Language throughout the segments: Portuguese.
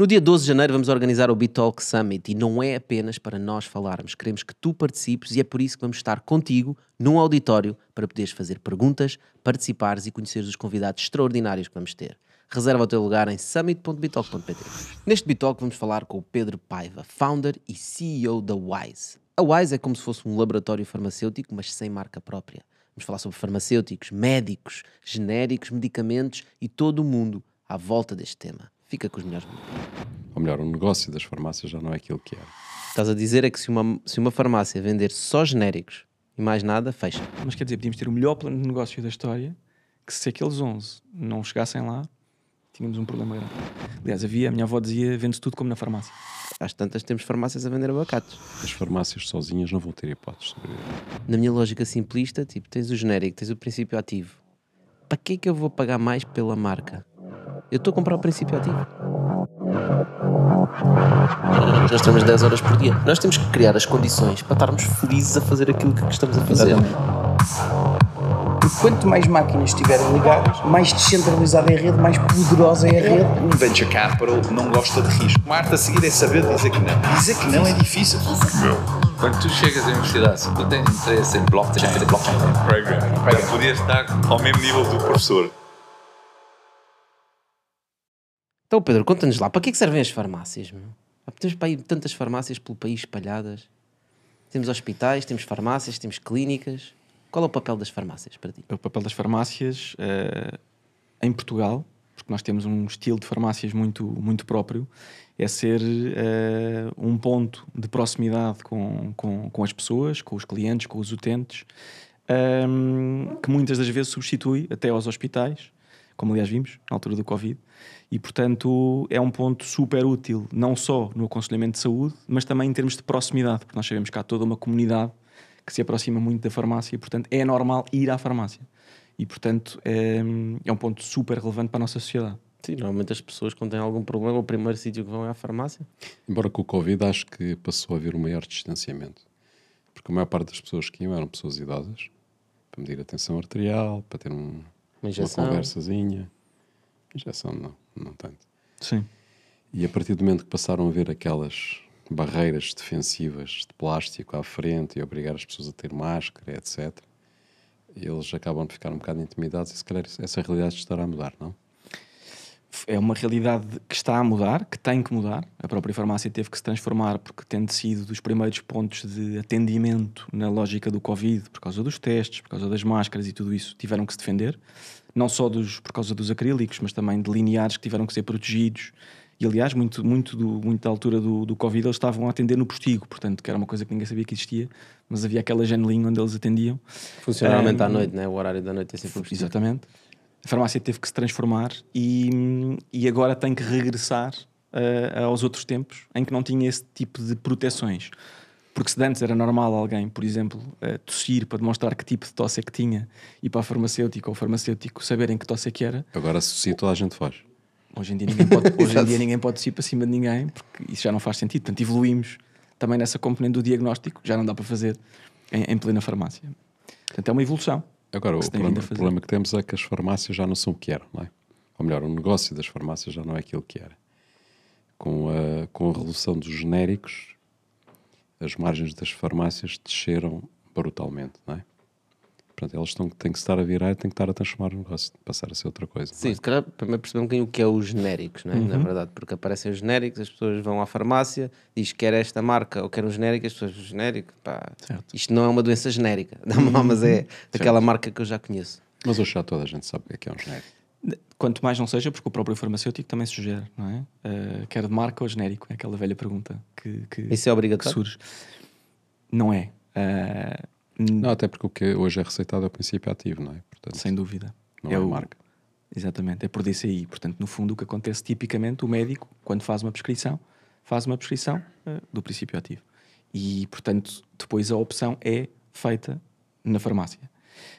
No dia 12 de janeiro vamos organizar o Bitalk Summit e não é apenas para nós falarmos, queremos que tu participes e é por isso que vamos estar contigo num auditório para poderes fazer perguntas, participares e conheceres os convidados extraordinários que vamos ter. Reserva o teu lugar em summit.bitalk.pt. Neste Bitalk vamos falar com o Pedro Paiva, founder e CEO da Wise. A Wise é como se fosse um laboratório farmacêutico, mas sem marca própria. Vamos falar sobre farmacêuticos, médicos, genéricos, medicamentos e todo o mundo à volta deste tema. Fica com os melhores Ou melhor, o negócio das farmácias já não é aquilo que era. Estás a dizer é que se uma, se uma farmácia vender só genéricos e mais nada, fecha. Mas quer dizer, podíamos ter o melhor plano de negócio da história, que se aqueles 11 não chegassem lá, tínhamos um problema grande. Aliás, havia, a minha avó dizia, vende-se tudo como na farmácia. Às tantas temos farmácias a vender abacates. As farmácias sozinhas não vão ter hipóteses. Na minha lógica simplista, tipo, tens o genérico, tens o princípio ativo. Para que é que eu vou pagar mais pela marca? Eu estou a comprar o princípio ativo. Nós temos 10 horas por dia. Nós temos que criar as condições para estarmos felizes a fazer aquilo que estamos a fazer. Porque quanto mais máquinas estiverem ligadas, mais descentralizada é a rede, mais poderosa é a rede. Um venture capital não gosta de risco. Uma arte a seguir é saber dizer que não. Dizer que não é difícil. Quando tu chegas à universidade, se tu tens interesse em blockchain, blockchain programming, podias estar ao mesmo nível do professor. Então, Pedro, conta-nos lá, para que é que servem as farmácias? Meu? Temos para aí tantas farmácias pelo país espalhadas. Temos hospitais, temos farmácias, temos clínicas. Qual é o papel das farmácias para ti? O papel das farmácias uh, em Portugal, porque nós temos um estilo de farmácias muito, muito próprio, é ser uh, um ponto de proximidade com, com, com as pessoas, com os clientes, com os utentes, um, ehm, que muitas das vezes substitui até aos hospitais, como aliás vimos na altura do Covid, e portanto é um ponto super útil, não só no aconselhamento de saúde, mas também em termos de proximidade, porque nós sabemos que há toda uma comunidade que se aproxima muito da farmácia, e portanto é normal ir à farmácia. E portanto é, é um ponto super relevante para a nossa sociedade. Sim, normalmente as pessoas, quando têm algum problema, o primeiro sítio que vão é à farmácia. Embora com o Covid acho que passou a haver um maior distanciamento. Porque a maior parte das pessoas que iam eram pessoas idosas, para medir a tensão arterial, para ter um, uma, uma conversazinha. Injeção não, não tanto. Sim. E a partir do momento que passaram a ver aquelas barreiras defensivas de plástico à frente e obrigar as pessoas a ter máscara, etc., eles acabam de ficar um bocado intimidados e se calhar essa realidade estará a mudar, não? é uma realidade que está a mudar, que tem que mudar. A própria farmácia teve que se transformar porque tendo sido dos primeiros pontos de atendimento na lógica do Covid, por causa dos testes, por causa das máscaras e tudo isso, tiveram que se defender. Não só dos, por causa dos acrílicos, mas também de lineares que tiveram que ser protegidos. E aliás, muito, muito, do, muito da altura do, do Covid, eles estavam a atender no postigo, portanto, que era uma coisa que ninguém sabia que existia, mas havia aquela janelinha onde eles atendiam. Funcionalmente um, à noite, né? o horário da noite é sempre postigo. Exatamente a farmácia teve que se transformar e, e agora tem que regressar uh, aos outros tempos em que não tinha esse tipo de proteções. Porque se antes era normal alguém, por exemplo, uh, tossir para demonstrar que tipo de tosse é que tinha e para a farmacêutica ou farmacêutico saberem que tosse é que era. Agora, se tossir, toda a gente faz. Hoje em dia ninguém pode, hoje em dia ninguém pode tossir para cima de ninguém porque isso já não faz sentido. Portanto, evoluímos também nessa componente do diagnóstico, já não dá para fazer em, em plena farmácia. Portanto, é uma evolução. Agora, o problema, o problema, que temos é que as farmácias já não são o que eram, não é? Ou melhor, o negócio das farmácias já não é aquilo que era. Com a, com a revolução dos genéricos, as margens das farmácias desceram brutalmente, não é? Portanto, eles estão, têm que estar a virar, têm que estar a transformar o negócio, passar a ser outra coisa. Sim, é? se calhar primeiro perceber um bocadinho o que é os genéricos, não é? Uhum. Na verdade, porque aparecem os genéricos, as pessoas vão à farmácia, diz que quer esta marca ou quer um genérico, as pessoas, genérico, pá, certo. isto não é uma doença genérica, não, mas é daquela certo. marca que eu já conheço. Mas hoje já toda a gente sabe o que é, é um genérico. Quanto mais não seja, porque o próprio farmacêutico também sugere, não é? Uh, quer de marca ou genérico? É aquela velha pergunta que, que, Isso é obrigatório? surge. Não é. Uh, não, até porque o que hoje é receitado é o princípio ativo, não é? Portanto, Sem dúvida. Não é, é o... marca. Exatamente, é por DCI. Portanto, no fundo, o que acontece tipicamente, o médico, quando faz uma prescrição, faz uma prescrição uh, do princípio ativo. E, portanto, depois a opção é feita na farmácia.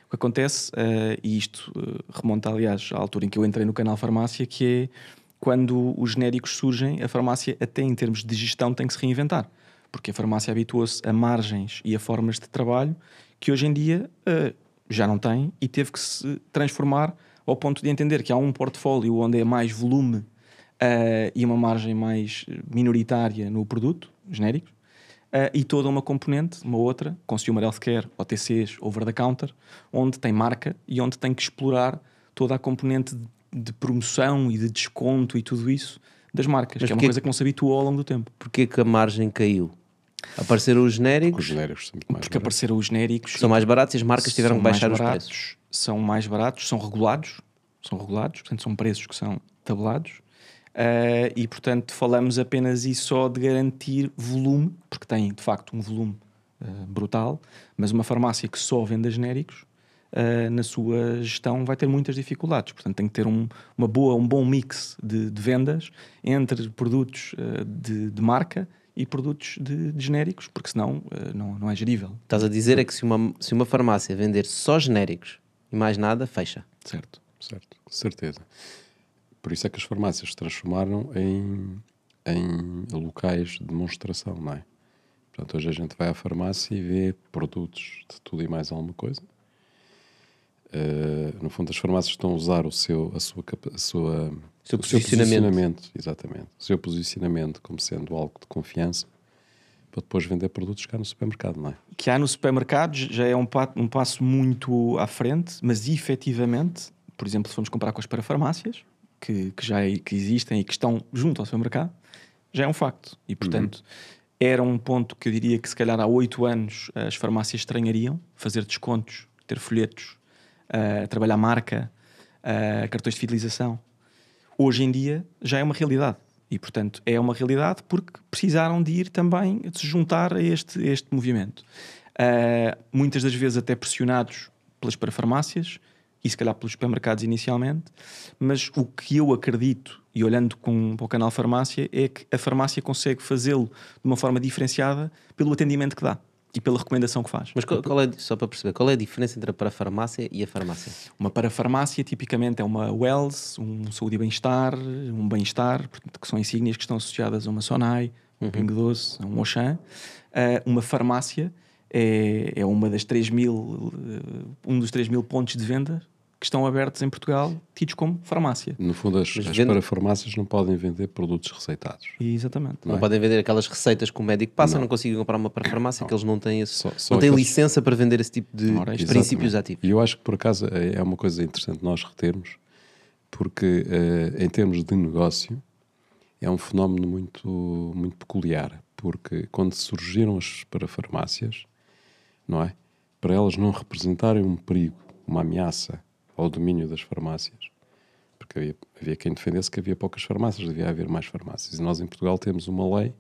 O que acontece, uh, e isto uh, remonta, aliás, à altura em que eu entrei no canal Farmácia, que é quando os genéricos surgem, a farmácia, até em termos de gestão, tem que se reinventar. Porque a farmácia habituou-se a margens e a formas de trabalho que hoje em dia uh, já não tem e teve que se transformar ao ponto de entender que há um portfólio onde é mais volume eh, e uma margem mais minoritária no produto, genéricos, eh, e toda uma componente, uma outra, Consumer Healthcare, OTCs, Over the Counter, onde tem marca e onde tem que explorar toda a componente de, de promoção e de desconto e tudo isso das marcas, Mas que é uma coisa que não se habituou ao longo do tempo. Porquê que a margem caiu? Apareceram os Os genéricos, genéricos são muito mais Porque baratos. apareceram os genéricos são mais baratos e as marcas tiveram que baixar os baratos, preços. São mais baratos, são regulados, são regulados, portanto são preços que são tabelados. Eh, e portanto falamos apenas e só de garantir volume, porque tem de facto um volume eh, brutal, mas uma farmácia que só venda genéricos eh, na sua gestão vai ter muitas dificuldades. Portanto, tem que ter um, uma boa, um bom mix de, de vendas entre produtos de, de marca e produtos de, de genéricos, porque senão não, não é gerível. Estás a dizer é que se uma, se uma farmácia vender só genéricos e mais nada, fecha. Certo. Certo, com certeza. Por isso é que as farmácias se transformaram em, em locais de demonstração, não é? Portanto, hoje a gente vai à farmácia e vê produtos de tudo e mais alguma coisa. Eh, no fundo, as farmácias estão a usar o seu, a sua, a sua, Seu o seu posicionamento. posicionamento, exatamente, o seu posicionamento como sendo algo de confiança para depois vender produtos cá no supermercado, não é? que há no supermercado já é um, um passo muito à frente, mas efetivamente, por exemplo, se formos comparar com as parafarmácias, que, que já que existem e que estão junto ao supermercado, já é um facto. E, portanto, era um ponto que eu diria que se calhar há oito anos as farmácias estranhariam, fazer descontos, ter folhetos, ah, trabalhar marca, ah, cartões de fidelização. Hoje em dia já é uma realidade. E, portanto, é uma realidade porque precisaram de ir também de se juntar a este, este movimento. Ah, muitas das vezes até pressionados pelas parafarmácias e se calhar pelos supermercados inicialmente, mas o que eu acredito, e olhando com, para o canal Farmácia, é que a farmácia consegue fazê-lo de uma forma diferenciada pelo atendimento que dá e pela recomendação que faz. Mas qual, qual é, só para perceber, qual é a diferença entre a parafarmácia e a farmácia? Uma parafarmácia, tipicamente, é uma Wells, um saúde e bem-estar, um bem-estar, portanto, que são insígnias que estão associadas a uma Sonai, um Pingo Doce, um Auchan. Ah, uma farmácia é, é uma das 3 mil, eh, um dos 3 mil pontos de venda que estão abertos em Portugal, tidos como farmácia. No fundo, as, as vende- parafarmácias não podem vender produtos receitados. Exatamente. Não, podem vender aquelas receitas que o médico passa, não, conseguem comprar uma parafarmácia, que eles não têm, esse, Só- só não têm aqueles- licença para vender esse tipo de Ora, princípios ativos. E eu acho que por acaso é é uma coisa interessante nós retermos, porque eh, em termos de negócio é um fenómeno muito, muito peculiar, porque quando surgiram as parafarmácias, não é? Para elas não representarem um perigo, uma ameaça ao domínio das farmácias, porque havia, havia quem defendesse que havia poucas farmácias, devia haver mais farmácias. E nós em Portugal temos uma lei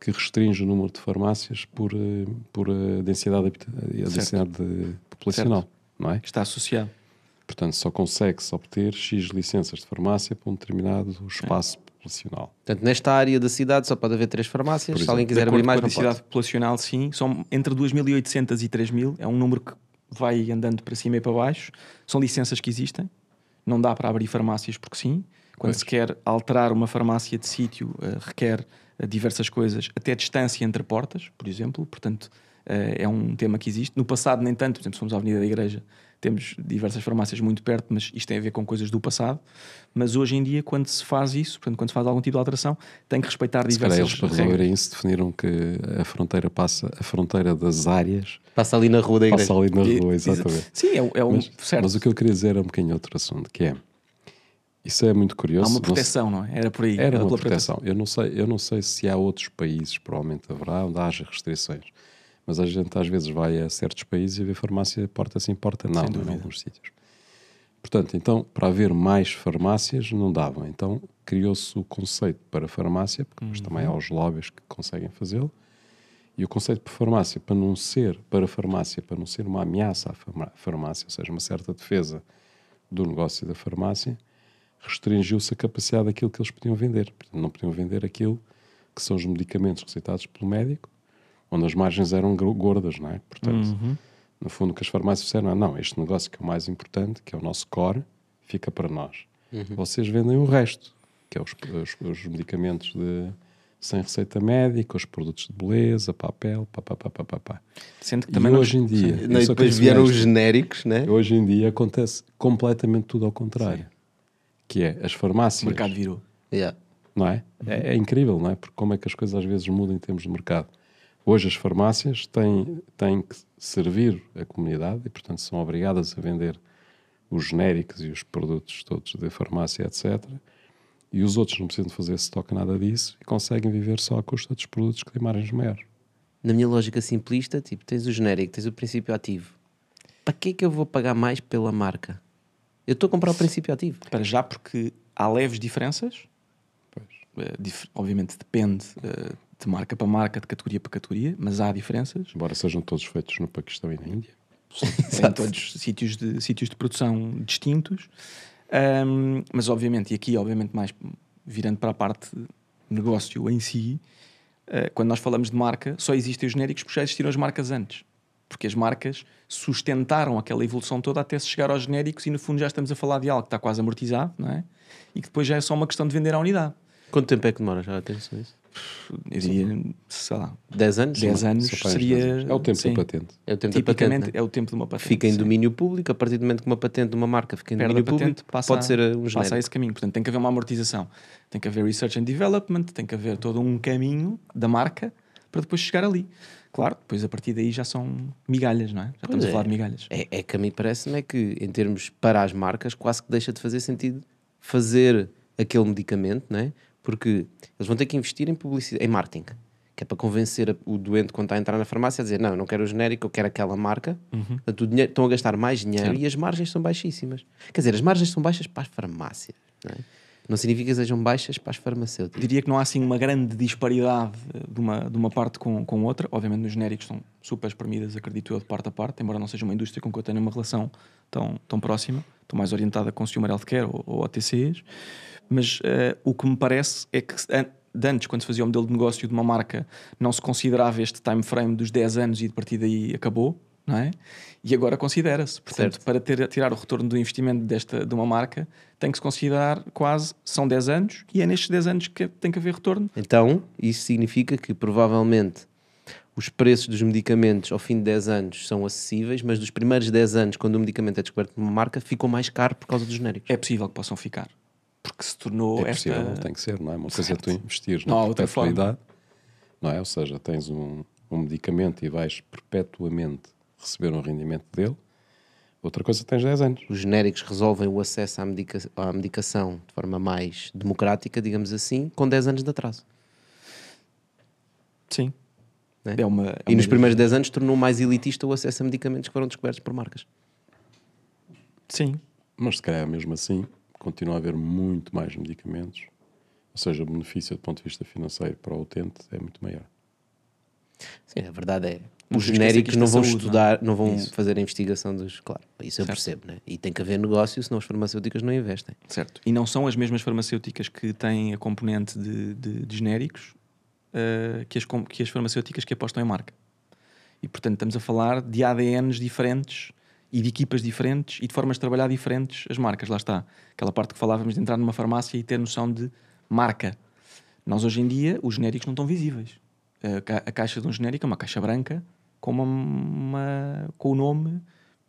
que restringe o número de farmácias por, eh, por a densidade, a densidade de- populacional, não é? Que está associado. Portanto, só consegue-se obter X licenças de farmácia para um determinado espaço populacional. Portanto, nesta área da cidade só pode haver três farmácias. Por Se alguém exemplo, quiser abrir mais, não densidade pode. populacional, sim, são entre 2.800 e 3.000, é um número que vai andando para cima e para baixo. São licenças que existem, não dá para abrir farmácias porque sim. Quando Pois. se quer alterar uma farmácia de sítio, eh, requer diversas coisas, até distância entre portas, por exemplo, portanto, eh, é um tema que existe. No passado, nem tanto, por exemplo, se formos à Avenida da Igreja, temos diversas farmácias muito perto, mas isto tem a ver com coisas do passado. Mas hoje em dia, quando se faz isso, portanto, quando se faz algum tipo de alteração, tem que respeitar Se diversas eles para resolverem isso definiram que a fronteira passa, a fronteira das áreas Passa ali na rua da igreja. passa ali na rua, exa- exatamente. Sim, é, é um Mas, certo. mas o que eu queria dizer é um bocadinho outro assunto, que é, isso é muito curioso. Há uma não proteção, não é? Era por aí. Era uma proteção. Eu não, sei, eu não sei se há outros países, provavelmente haverá, onde haja restrições. Mas a gente às vezes vai a certos países e vê farmácia porta sim, porta não, em alguns sítios. Portanto, então, para haver mais farmácias, não dava. Então, criou-se o conceito para farmácia, porque depois também há os lobbies que conseguem fazê-lo. E o conceito para farmácia, para não ser, para farmácia, para não ser uma ameaça à farmácia, ou seja, uma certa defesa do negócio da farmácia, restringiu-se a capacidade daquilo que eles podiam vender. Portanto, não podiam vender aquilo que são os medicamentos receitados pelo médico, onde as margens eram gordas, não é? Portanto, no fundo, o que as farmácias disseram é: não, este negócio que é o mais importante, que é o nosso core, fica para nós. Vocês vendem o resto, que é os, os- os medicamentos de, sem receita médica, os produtos de beleza, papel, papapá, papapá. Sendo que E também não- hoje em dia, Não, eu e só depois vieram os genéricos, né? Hoje em dia acontece completamente tudo ao contrário. Que é as o farmácias. mercado virou. Yeah. não é? é? é incrível, não é? Porque como é que as coisas às vezes mudam em termos de mercado. Hoje as farmácias têm, têm que servir a comunidade e, portanto, são obrigadas a vender os genéricos e os produtos todos da farmácia, etc. E os outros não precisam de fazer estoque nada disso e conseguem viver só à custa dos produtos que têm margens maiores. Na minha lógica simplista, tipo, tens o genérico, tens o princípio ativo. Para que é que eu vou pagar mais pela marca? Eu estou a comprar o princípio ativo. Para já, porque há leves diferenças. Eh, dif- obviamente depende eh, de marca para marca, de categoria para categoria, mas há diferenças. Embora sejam todos feitos no Paquistão e na Índia. em todos sítios de, sítios de produção distintos. Ahm, mas obviamente, e aqui obviamente mais virando para a parte negócio em si, eh, quando nós falamos de marca, só existem os genéricos porque já existiram as marcas antes. Porque as marcas sustentaram aquela evolução toda até se chegar aos genéricos e no fundo já estamos a falar de algo que está quase amortizado, não é? E que depois já é só uma questão de vender à unidade. Quanto tempo é que demora? Já tens isso? Eu diria, sei lá, 10 anos? 10 anos seria. É o tempo sim, da patente. É o tempo Tipicamente patente, né? é o tempo de uma patente. Fica em sim. domínio público, a partir do momento que uma patente de uma marca fica em perde a domínio patente, público, passa, pode ser uh, um passa a esse caminho. Portanto, tem que haver uma amortização, tem que haver research and development, tem que haver todo um caminho da marca para depois chegar ali. Claro, depois a partir daí já são migalhas, não é? Já estamos é. a falar de migalhas. É, é que a mim parece-me é que, em termos para as marcas, quase que deixa de fazer sentido fazer aquele medicamento, não é? Porque eles vão ter que investir em publicidade, em marketing, que é para convencer a- o doente quando está a entrar na farmácia a dizer não, eu não quero o genérico, eu quero aquela marca. Portanto, o dinheiro, estão a gastar mais dinheiro e as margens são baixíssimas. Quer dizer, as margens são baixas para as farmácias, não é? Não significa que sejam baixas para as farmacêuticas. Diria que não há assim uma grande disparidade eh, de uma, de uma parte com, com outra. Obviamente, nos genéricos são super espremidas, acredito eu, de parte a parte, embora não seja uma indústria com que eu tenha uma relação tão, tão próxima. Estou mais orientada a consumer healthcare ou, ou OTCs. Mas eh, o que me parece é que de antes, quando se fazia o modelo de negócio de uma marca, não se considerava este time frame dos 10 anos e de partir daí acabou, não é? E agora considera-se. Portanto, Certo. para ter, tirar o retorno do investimento desta, de uma marca, tem que se considerar quase, são 10 anos, e é nestes 10 anos que tem que haver retorno. Então, isso significa que provavelmente os preços dos medicamentos ao fim de 10 anos são acessíveis, mas dos primeiros 10 anos, quando o medicamento é descoberto por uma marca, ficou mais caro por causa dos genéricos. É possível que possam ficar. Porque se tornou É esta... possível, tem que ser, não é? Uma coisa é tu investires Não há na outra perpetuidade, não é? Ou seja, tens um, um medicamento e vais perpetuamente receber um rendimento dele. Outra coisa, tens 10 anos. Os genéricos resolvem o acesso à, medica- à medicação de forma mais democrática, digamos assim, com 10 anos de atraso. Sim. Né? É uma, é e nos primeiros 10 anos tornou mais elitista o acesso a medicamentos que foram descobertos por marcas. Sim. Mas se calhar mesmo assim continua a haver muito mais medicamentos. Ou seja, o benefício do ponto de vista financeiro para o utente é muito maior. Sim, a verdade é. Não Os genéricos não é vão saúde, estudar, não, vão Isso. fazer a investigação dos. Claro, isso eu Certo. percebo, né? E tem que haver negócio, senão as farmacêuticas não investem. Certo. E não são as mesmas farmacêuticas que têm a componente de, de- de genéricos eh, que, as, que as farmacêuticas que apostam em marca. E portanto estamos a falar de ADNs diferentes e de equipas diferentes e de formas de trabalhar diferentes as marcas. Lá está. Aquela parte que falávamos de entrar numa farmácia e ter noção de marca. Nós hoje em dia, os genéricos não estão visíveis. A, ca- a caixa de um genérico é uma caixa branca com, uma, uma- com o nome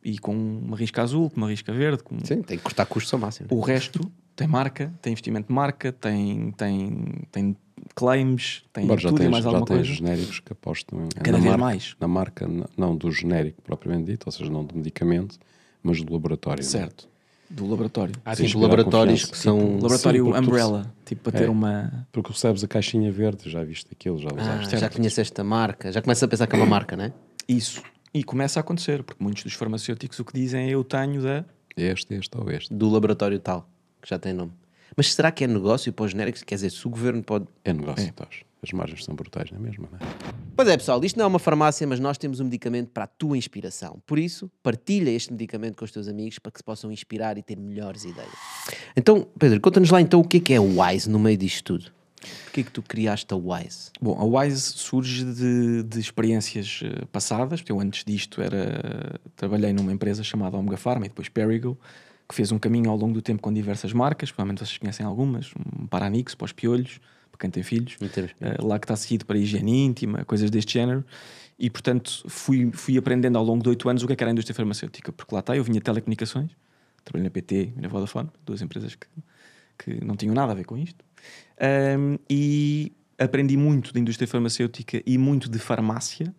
e com uma risca azul, com uma risca verde, com Sim, tem que cortar custos ao máximo. o resto tem marca, tem investimento de marca, tem, tem, tem claims, tem já tudo e tens, mais já alguma tens coisa. genéricos que apostam Cada na vez marca, mais. na marca, não do genérico propriamente dito, ou seja, não do medicamento, mas do laboratório. é? Do laboratório. Há Tens tipo laboratórios que são. laboratório porque tu- Umbrella, tipo para ter É. uma. Porque recebes a caixinha verde, já viste aquilo, já Ah, usaste. já conhece esta marca, já começa a pensar que é uma marca, né? Isso. E começa a acontecer, porque muitos dos farmacêuticos o que dizem é eu tenho da. Este, este ou este. Do laboratório tal, que já tem nome. Mas será que é negócio para os genéricos? Quer dizer, se o governo pode. É negócio, estás. As margens são brutais, não é mesmo? Não é? Pois é, pessoal, isto não é uma farmácia, mas nós temos um medicamento para a tua inspiração. Por isso, partilha este medicamento com os teus amigos para que se possam inspirar e ter melhores ideias. Então, Pedro, conta-nos lá então o que é que é o WISE no meio disto tudo. Porquê é que tu criaste a WISE? Bom, a Wise surge de, de experiências eh, passadas. porque Eu antes disto era trabalhei numa empresa chamada Omega Pharma e depois Perigo, que fez um caminho ao longo do tempo com diversas marcas. Provavelmente vocês conhecem algumas, um Paranix para os piolhos, para quem tem filhos. Eh, lá que está seguido para higiene íntima, coisas deste género. E portanto fui, fui aprendendo ao longo de oito anos o que é que era a indústria farmacêutica, porque lá está, eu vinha de telecomunicações, trabalhei na PT e na Vodafone, duas empresas que, que não tinham nada a ver com isto. Um, e aprendi muito da indústria farmacêutica e muito de farmácia,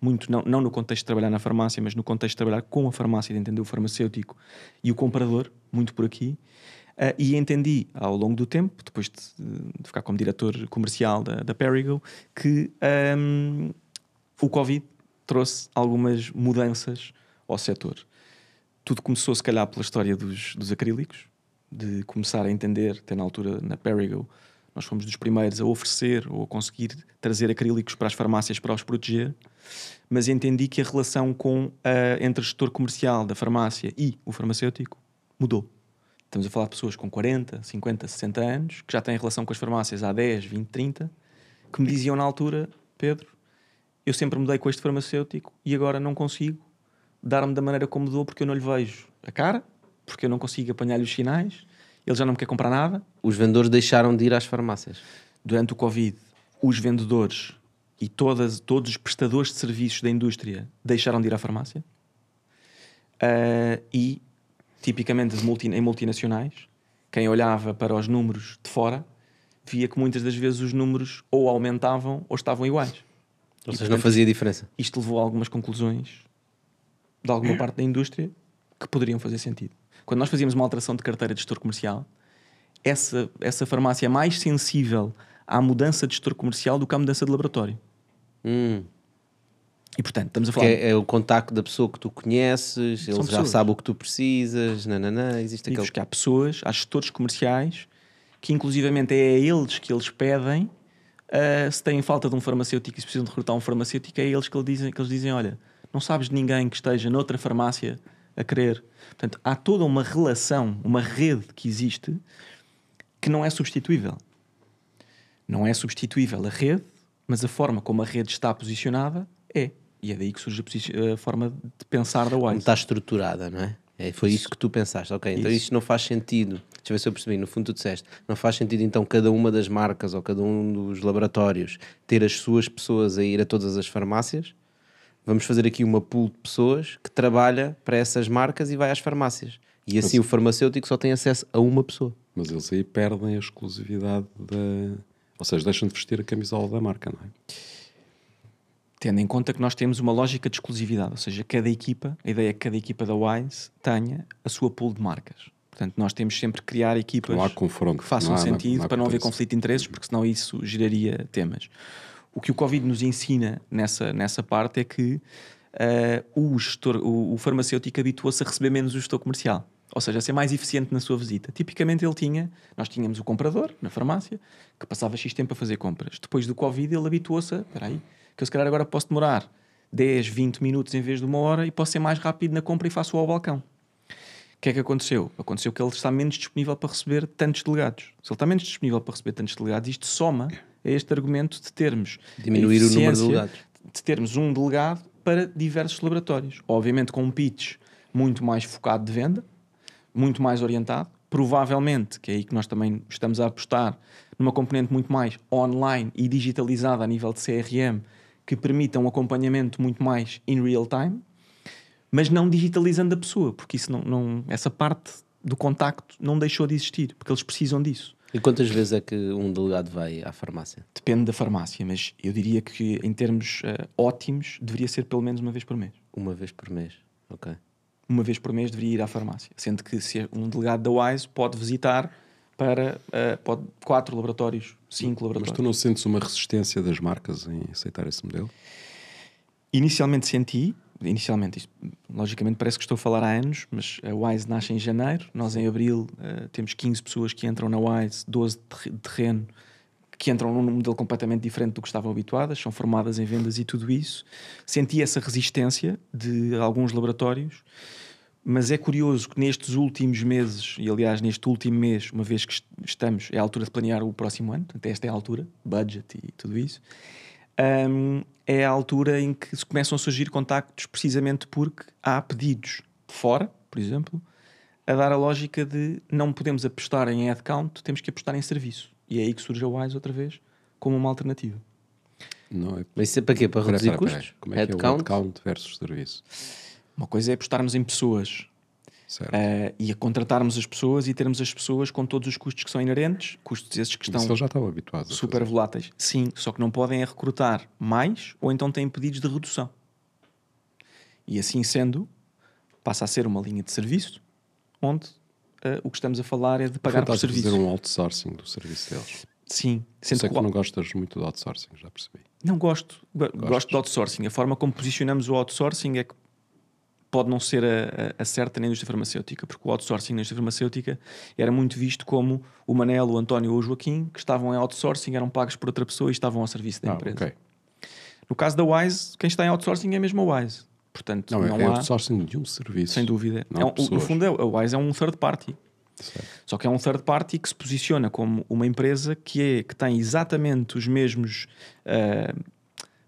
muito não, não no contexto de trabalhar na farmácia, mas no contexto de trabalhar com a farmácia, de entender o farmacêutico e o comprador, muito por aqui. Uh, e entendi ao longo do tempo, depois de, de ficar como diretor comercial da, da Perigo, que um, o Covid trouxe algumas mudanças ao setor. Tudo começou, se calhar, pela história dos, dos acrílicos, de começar a entender, até na altura na Perigo, nós fomos dos primeiros a oferecer ou a conseguir trazer acrílicos para as farmácias para os proteger, mas entendi que a relação com a, entre o gestor comercial da farmácia e o farmacêutico mudou. Estamos a falar de pessoas com 40, 50, 60 anos, que já têm relação com as farmácias há 10, 20, 30, que me diziam na altura, Pedro, eu sempre mudei com este farmacêutico e agora não consigo dar-me da maneira como dou porque eu não lhe vejo a cara, porque eu não consigo apanhar-lhe os sinais, ele já não me quer comprar nada. Os vendedores deixaram de ir às farmácias. Durante o Covid, os vendedores e todas, todos os prestadores de serviços da indústria deixaram de ir à farmácia. Uh, e tipicamente em multinacionais, quem olhava para os números de fora via que muitas das vezes os números ou aumentavam ou estavam iguais. Ou seja, não fazia diferença. Isto levou a algumas conclusões de alguma parte da indústria que poderiam fazer sentido. Quando nós fazíamos uma alteração de carteira de gestor comercial, essa, essa farmácia é mais sensível à mudança de gestor comercial do que à mudança de laboratório. Hum. E portanto, estamos a falar. É, é, o contacto da pessoa que tu conheces, ele já sabe o que tu precisas, nananã, existe aquele. que há pessoas, há gestores comerciais, que inclusivamente é a eles que eles pedem uh, se têm falta de um farmacêutico e se precisam de recrutar um farmacêutico, é a eles que eles, dizem, que eles dizem: olha, não sabes de ninguém que esteja noutra farmácia a querer. Portanto, há toda uma relação, uma rede que existe que não é substituível. Não é substituível a rede, mas a forma como a rede está posicionada é. E é daí que surge a, a forma de pensar da Wise. Está estruturada, não é? é foi isso. isso. que tu pensaste. Ok, então isto não faz sentido. Deixa eu ver se eu percebi. No fundo, tu disseste, não faz sentido então cada uma das marcas ou cada um dos laboratórios ter as suas pessoas a ir a todas as farmácias. Vamos fazer aqui uma pool de pessoas que trabalha para essas marcas e vai às farmácias. E assim mas, o farmacêutico só tem acesso a uma pessoa. Mas eles aí perdem a exclusividade da. Ou seja, deixam de vestir a camisola da marca, não é? Tendo em conta que nós temos uma lógica de exclusividade, ou seja, cada equipa, a ideia é que cada equipa da Wise tenha a sua pool de marcas. Portanto, nós temos sempre que criar equipas que façam sentido não há, para não haver conflito de interesses, porque senão isso geraria temas. O que o Covid nos ensina nessa, nessa parte é que uh, o, gestor, o, o farmacêutico habitua-se a receber menos o gestor comercial. Ou seja, a ser mais eficiente na sua visita. Tipicamente ele tinha, nós tínhamos o comprador na farmácia, que passava X tempo a fazer compras. Depois do Covid ele habituou-se a, espera aí, que eu se calhar agora posso demorar 10, 20 minutos em vez de uma hora e posso ser mais rápido na compra e faço-o ao balcão. O que é que aconteceu? Aconteceu que ele está menos disponível para receber tantos delegados. Se ele está menos disponível para receber tantos delegados, isto soma a este argumento de termos diminuir o número de delegados. De termos um delegado para diversos laboratórios. Obviamente com um pitch muito mais focado de venda, muito mais orientado. Provavelmente, que é aí que nós também estamos a apostar, numa componente muito mais online e digitalizada a nível de CRM, que permita um acompanhamento muito mais in real time, mas não digitalizando a pessoa, porque isso não, não, essa parte do contacto não deixou de existir, porque eles precisam disso. E quantas vezes é que um delegado vai à farmácia? Depende da farmácia, mas eu diria que em termos uh, ótimos deveria ser pelo menos uma vez por mês. Uma vez por mês, ok. Uma vez por mês deveria ir à farmácia, sendo que se um delegado da WISE pode visitar para uh, pode, quatro laboratórios, cinco laboratórios. Mas tu não sentes uma resistência das marcas em aceitar esse modelo? Inicialmente senti, inicialmente, isto, logicamente parece que estou a falar há anos, mas a Wise nasce em janeiro, nós em abril uh, temos 15 pessoas que entram na Wise, 12 de terreno, que entram num modelo completamente diferente do que estavam habituadas, são formadas em vendas e tudo isso. Senti essa resistência de alguns laboratórios mas é curioso que nestes últimos meses, e aliás neste último mês, uma vez que estamos, é a altura de planear o próximo ano, até esta é a altura, budget e tudo isso, um, é a altura em que se começam a surgir contactos precisamente porque há pedidos de fora, por exemplo, a dar a lógica de não podemos apostar em headcount, temos que apostar em serviço. E é aí que surge a Wise outra vez como uma alternativa. Não é... Mas isso é para quê? Para reduzir custos? Como é que é o headcount versus serviço? Uma coisa é apostarmos em pessoas. Eh, e a contratarmos as pessoas e termos as pessoas com todos os custos que são inerentes, custos esses que estão já a super voláteis. Sim, só que não podem é recrutar mais ou então têm pedidos de redução. E assim sendo, passa a ser uma linha de serviço onde eh, o que estamos a falar é de pagar por serviço. fazer um outsourcing do serviço deles. Sim, Sei sendo que que o- não gostas muito do outsourcing, já percebi. Não gosto. Gostas? Gosto de outsourcing. A forma como posicionamos o outsourcing é que pode não ser a, a- certa na indústria farmacêutica, porque o outsourcing na indústria farmacêutica era muito visto como o Manel, o António ou o Joaquim, que estavam em outsourcing, eram pagos por outra pessoa e estavam ao serviço da Ah, empresa. ok. No caso da Wise, quem está em outsourcing é mesmo a Wise. Portanto, Não, não, é, é há, outsourcing de um serviço. sem dúvida. É um- no fundo, é- a Wise é um third party. Certo. Só que é um third party que se posiciona como uma empresa que, é, que tem exatamente os mesmos ah,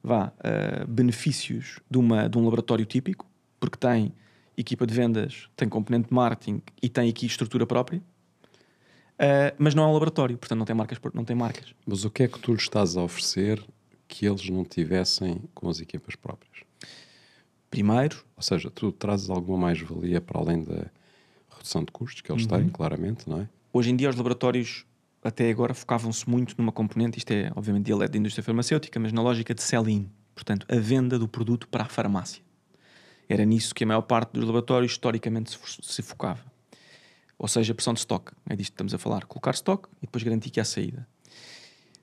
vá, ah, benefícios de, uma, de um laboratório típico, porque tem equipa de vendas, tem componente de marketing e tem aqui estrutura própria, Ah, mas não é um laboratório, portanto não tem marcas. Não tem marcas. Mas o que é que tu lhes estás a oferecer que eles não tivessem com as equipas próprias? Primeiro, Ou seja, tu trazes alguma mais-valia para além da redução de custos que eles Uhum. têm, claramente, não é? Hoje em dia os laboratórios até agora focavam-se muito numa componente, isto é obviamente dialeto da indústria farmacêutica, mas na lógica de sell-in, portanto a venda do produto para a farmácia. Era nisso que a maior parte dos laboratórios historicamente se, fo- se focava. Ou seja, pressão de stock, é disto que estamos a falar, colocar stock e depois garantir que há saída.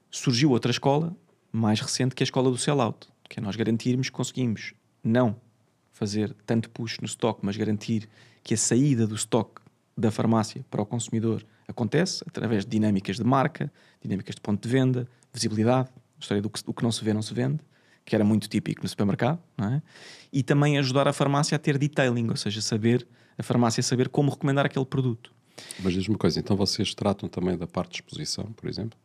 Surgiu outra escola, mais recente, que é a escola do sell-out, que é nós garantirmos que conseguimos não fazer tanto push no stock, mas garantir que a saída do stock da farmácia para o consumidor acontece através de dinâmicas de marca, dinâmicas de ponto de venda, visibilidade, a história do que, o que não se vê não se vende, que era muito típico no supermercado, é? E também ajudar a farmácia a ter detailing, ou seja, saber a farmácia saber como recomendar aquele produto. Mas diz-me uma coisa, então vocês tratam também da parte de exposição, por exemplo?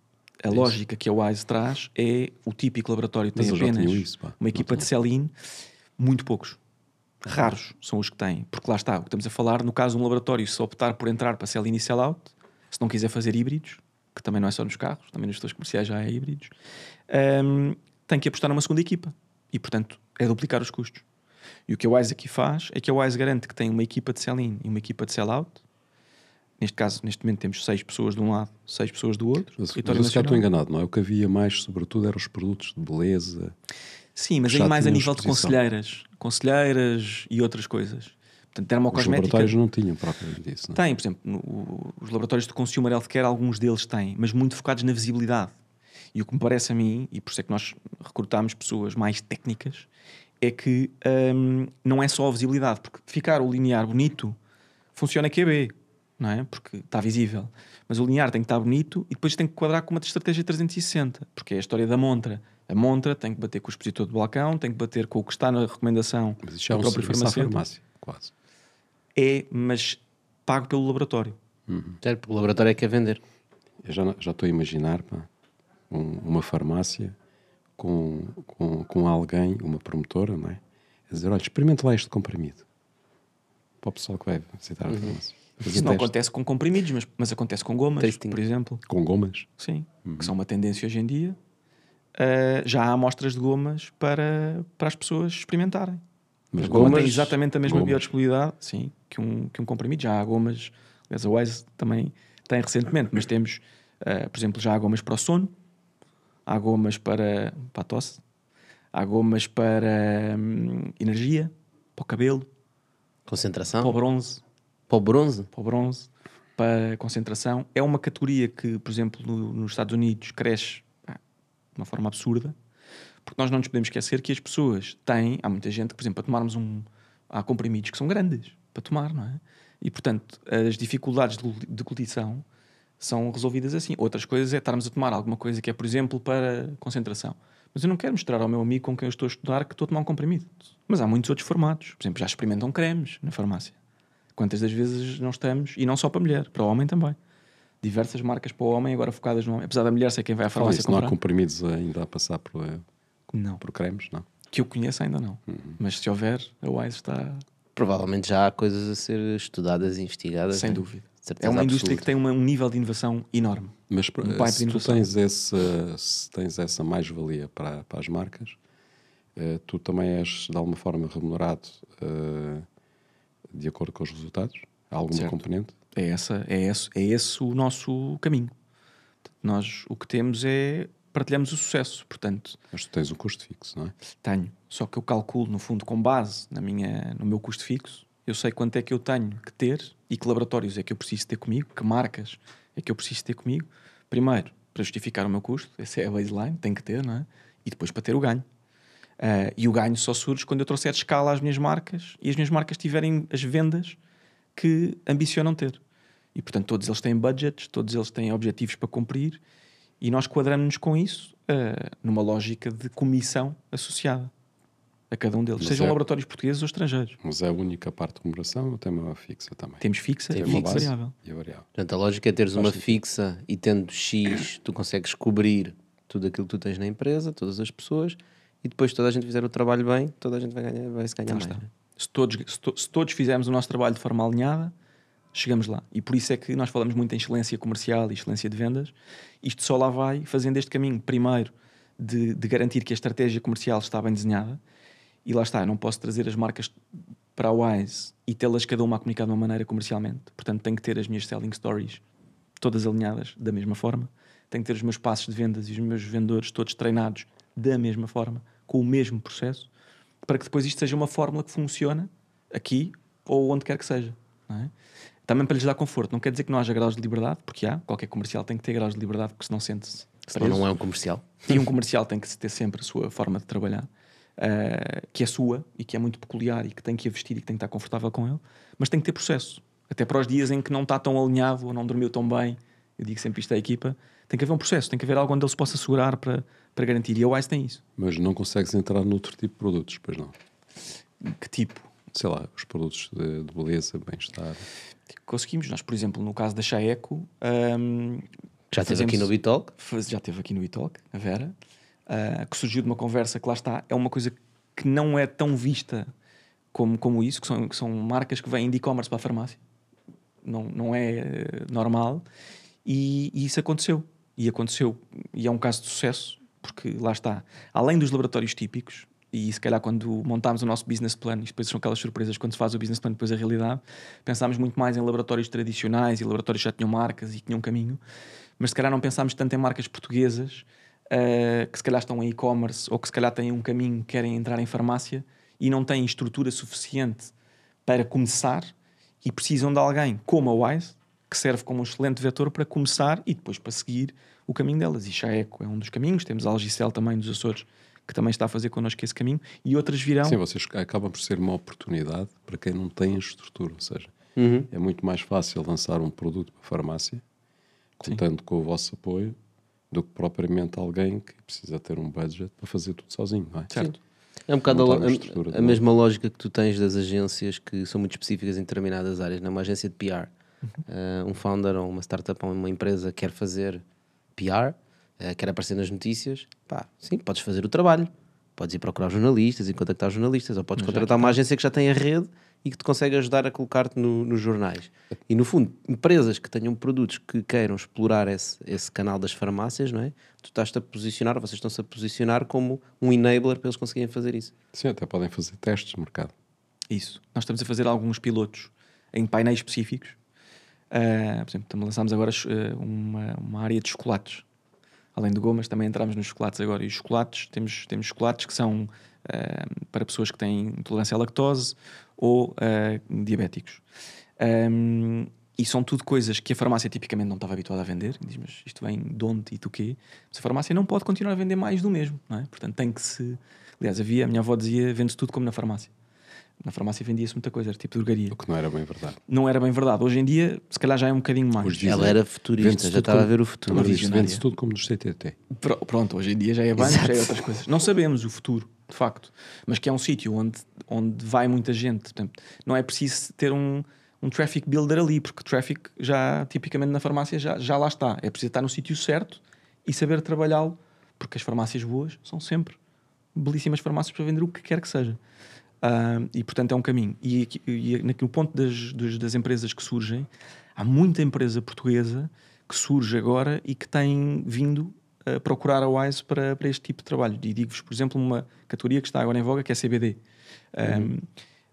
A lógica que a Wise traz é o típico laboratório tem apenas isso, uma equipa de sell-in, muito poucos. Raros são os que têm, porque lá está, o que estamos a falar, no caso de um laboratório, se optar por entrar para sell-in e sell-out, se não quiser fazer híbridos, que também não é só nos carros, também nos setores comerciais já é híbridos, hum, tem que apostar numa segunda equipa. E, portanto, é duplicar os custos. E o que a Wise aqui faz é que a Wise garante que tem uma equipa de sell-in e uma equipa de sell-out. Neste caso, neste momento, temos seis pessoas de um lado, seis pessoas do outro. Mas, mas calhar estou enganado, não é? O que havia mais, sobretudo, eram os produtos de beleza. Sim, mas Já aí mais a nível de exposição. conselheiras. Conselheiras e outras coisas. Portanto, Os dermocosmética... laboratórios não tinham propriamente isso, não é? Tem, por exemplo, no- os laboratórios de consumer healthcare, alguns deles têm, mas muito focados na visibilidade. E o que me parece a mim, e por isso é que nós recrutámos pessoas mais técnicas, é que hum, não é só a visibilidade, porque ficar o linear bonito funciona QB, não é? Porque está visível. Mas o linear tem que estar bonito e depois tem que quadrar com uma estratégia 360, porque é a história da montra. A montra tem que bater com o expositor do balcão, tem que bater com o que está na recomendação Mas isto já é um próprio farmacêutico. farmácia, quase. É, mas pago pelo laboratório. Sério, porque o laboratório é que quer vender. Eu já, já estou a imaginar pá, um- uma farmácia com, com, com alguém, uma promotora, não é? A dizer, olha, experimenta lá este comprimido. Para o pessoal que vai visitar a farmácia. Fazer Isso não acontece com comprimidos, mas, mas acontece com gomas, Tasting. por exemplo. Com gomas. Sim, que são uma tendência hoje em dia. Uh, já há amostras de gomas para, para as pessoas experimentarem. Mas a goma gomas- tem exatamente a mesma gomas. biodisponibilidade sim, que, um, que um comprimido. Já há gomas, aliás, a Wise também tem recentemente, mas temos, uh, por exemplo, já há gomas para o sono, há gomas para, para a tosse, há gomas para hum, energia, para o cabelo, Concentração. para o bronze. Para o bronze. para o bronze, para concentração. É uma categoria que, por exemplo, no- nos Estados Unidos cresce pá, de uma forma absurda, porque nós não nos podemos esquecer que as pessoas têm, há muita gente que, por exemplo, para tomarmos um. Há comprimidos que são grandes para tomar, não é? E, portanto, as dificuldades de de são resolvidas assim. Outras coisas é estarmos a tomar alguma coisa que é, por exemplo, para concentração. Mas eu não quero mostrar ao meu amigo com quem eu estou a estudar que estou a tomar um comprimido. Mas há muitos outros formatos. Por exemplo, já experimentam cremes na farmácia. Quantas das vezes não estamos, e não só para mulher, para o homem também. Diversas marcas para o homem, agora focadas no homem. Apesar da mulher ser quem vai à Fala farmácia isso, não há comprar. comprimidos ainda a passar por, eh, Não. por cremes, não? Que eu conheço ainda não. Uhum. Mas se houver, a Wise está Provavelmente já há coisas a ser estudadas e investigadas. sem né? dúvida. É uma indústria absoluta. que tem uma- um nível de inovação enorme. Mas Um se tu tens, esse, se tens essa mais-valia para, para as marcas, eh, tu também és de alguma forma remunerado eh, de acordo com os resultados? Há alguma Certo. componente? É, essa, é, esse, é esse o nosso caminho. Nós o que temos é partilhamos o sucesso. Portanto, Mas tu tens um custo fixo, não é? tenho. Só que eu calculo, no fundo, com base na minha, no meu custo fixo, eu sei quanto é que eu tenho que ter e que laboratórios é que eu preciso ter comigo, que marcas é que eu preciso ter comigo. Primeiro, para justificar o meu custo, essa é a baseline, tem que ter, não é? E depois para ter o ganho. Ah, e o ganho só surge quando eu trouxer de escala às minhas marcas e as minhas marcas tiverem as vendas que ambicionam ter. E portanto, todos eles têm budgets, todos eles têm objetivos para cumprir e nós quadramos-nos com isso ah, numa lógica de comissão associada a cada um deles, Mas sejam é- laboratórios portugueses ou estrangeiros. Mas é a única parte de remuneração ou tem uma fixa também? Temos fixa Tem e fixa. variável. E a variável. Portanto, a lógica é teres Faz uma sentido. fixa e tendo X, tu consegues cobrir tudo aquilo que tu tens na empresa, todas as pessoas, e depois se toda a gente fizer o trabalho bem, toda a gente vai, ganhar, vai se ganhar Lá mais. né? Se todos, se, to- se todos fizermos o nosso trabalho de forma alinhada, chegamos lá. E por isso é que nós falamos muito em excelência comercial e excelência de vendas. Isto só lá vai fazendo este caminho, primeiro, de, de garantir que a estratégia comercial está bem desenhada. E lá está, eu não posso trazer as marcas para a Wise e tê-las cada uma a comunicar de uma maneira comercialmente. Portanto, tenho que ter as minhas selling stories todas alinhadas da mesma forma. Tenho que ter os meus passos de vendas e os meus vendedores todos treinados da mesma forma, com o mesmo processo, para que depois isto seja uma fórmula que funciona aqui ou onde quer que seja. é? Também para lhes dar conforto. Não quer dizer que não haja graus de liberdade, porque há. Qualquer comercial tem que ter graus de liberdade, porque senão sente-se. Senão não é um comercial. E um comercial tem que ter sempre a sua forma de trabalhar, eh, que é sua e que é muito peculiar e que tem que a vestir e que tem que estar confortável com ele, mas tem que ter processo. Até para os dias em que não está tão alinhado ou não dormiu tão bem, eu digo sempre isto à equipa, tem que haver um processo, tem que haver algo onde ele se possa segurar para, para garantir. E a Wise tem isso. Mas não consegues entrar noutro tipo de produtos, pois não? Que tipo? Sei lá, os produtos de, de beleza, bem-estar. Conseguimos. Nós, por exemplo, no caso da Chaeco, hum, Já esteve aqui no Bitalk. já esteve aqui no Italk, a Vera, ah, que surgiu de uma conversa que lá está, é uma coisa que não é tão vista como, como isso, que são, que são marcas que vêm de e-commerce para a farmácia. Não, não é eh, normal. E, e isso aconteceu. E aconteceu. E é um caso de sucesso, porque lá está. Além dos laboratórios típicos, e se calhar quando montámos o nosso business plan, isto depois são aquelas surpresas quando se faz o business plan, depois a realidade, pensámos muito mais em laboratórios tradicionais e laboratórios que já tinham marcas e tinham caminho, mas se calhar não pensámos tanto em marcas portuguesas eh, que se calhar estão em e-commerce ou que se calhar têm um caminho, querem entrar em farmácia e não têm estrutura suficiente para começar e precisam de alguém como a Wise, que serve como um excelente vetor para começar e depois para seguir o caminho delas. E Chaeco é um dos caminhos, temos a Algicel também dos Açores, que também está a fazer connosco esse caminho, e outras virão. Sim, vocês acabam por ser uma oportunidade para quem não tem a estrutura. Ou seja, é muito mais fácil lançar um produto para a farmácia, contando com o vosso apoio, do que propriamente alguém que precisa ter um budget para fazer tudo sozinho, não é? Certo. É um bocado Não a, a- a mesma lógica que tu tens das agências que são muito específicas em determinadas áreas. Numa agência de PR, Eh, um founder ou uma startup ou uma empresa quer fazer PR, eh, quer aparecer nas notícias, pá, sim, podes fazer o trabalho. Podes ir procurar jornalistas e contactar jornalistas, ou podes contratar uma agência que já tem a rede e que te consegue ajudar a colocar-te no- nos jornais. E no fundo, empresas que tenham produtos que queiram explorar esse, esse canal das farmácias, não é? Tu estás-te a posicionar, ou vocês estão-se a posicionar como um enabler para eles conseguirem fazer isso. Sim, até podem fazer testes de mercado. Isso. Nós estamos a fazer alguns pilotos em painéis específicos. Ah, por exemplo, lançámos agora ah, uma, uma área de chocolates. Além de gomas, também entramos nos chocolates agora. E os chocolates, temos, temos chocolates que são ah, para pessoas que têm intolerância à lactose ou ah, diabéticos. Ahm, e são tudo coisas que a farmácia tipicamente não estava habituada a vender. Diz, mas isto vem de onde e do quê? Mas a farmácia não pode continuar a vender mais do mesmo, não é? Portanto, tem que se. Aliás, havia, a minha avó dizia: vende-se tudo como na farmácia. Na farmácia vendia-se muita coisa, era tipo drogaria. O que não era bem verdade. Não era bem verdade. Hoje em dia, se calhar já é um bocadinho mais. Hoje dizem- Ela era futurista, já estava a ver o futuro. Vende-se tudo como nos CTT. Pro- Pronto, hoje em dia já é banco, já é outras coisas. Não sabemos o futuro, de facto. Mas que é um sítio onde, onde vai muita gente. Portanto, não é preciso ter um, um traffic builder ali, porque o traffic já, tipicamente na farmácia, já, já lá está. É preciso estar no sítio certo e saber trabalhá-lo, porque as farmácias boas são sempre belíssimas farmácias para vender o que quer que seja. Ah, e portanto é um caminho. E, e no ponto das, dos- das empresas que surgem, há muita empresa portuguesa que surge agora e que tem vindo a procurar a Wise para, para este tipo de trabalho. E digo-vos, por exemplo, uma categoria que está agora em voga que é CBD. Um,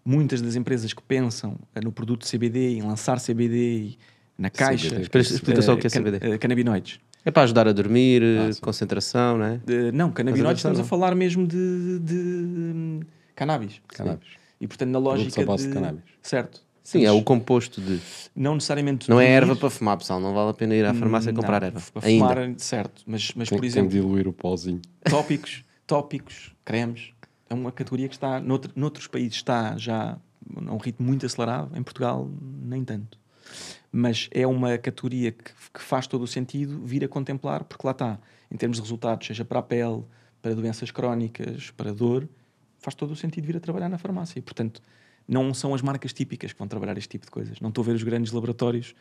muitas das empresas que pensam eh, no produto CBD, em lançar CBD na caixa, CBD, Espera, explica só o que é can- CBD. eh, canabinoides. É para ajudar a dormir, Ah, eh, concentração, não é? Eh, não, canabinoides a estamos a não. falar mesmo de, de, hum, cannabis. Cannabis. E portanto, na lógica de, de cannabis. Certo. Sim, é Mas o composto de. Não necessariamente. Não é erva para fumar, pessoal. Não vale a pena ir à farmácia Não, comprar erva. Para Ainda. fumar, certo. Mas, mas Tem, por tem exemplo, de diluir o pauzinho. tópicos, tópicos, cremes, é uma categoria que está, noutro, noutros países está já a um ritmo muito acelerado, em Portugal nem tanto. Mas é uma categoria que, que faz todo o sentido vir a contemplar, porque lá está, em termos de resultados, seja para a pele, para doenças crónicas, para dor, faz todo o sentido vir a trabalhar na farmácia. E, portanto, não são as marcas típicas que vão trabalhar este tipo de coisas. Não estou a ver os grandes laboratórios.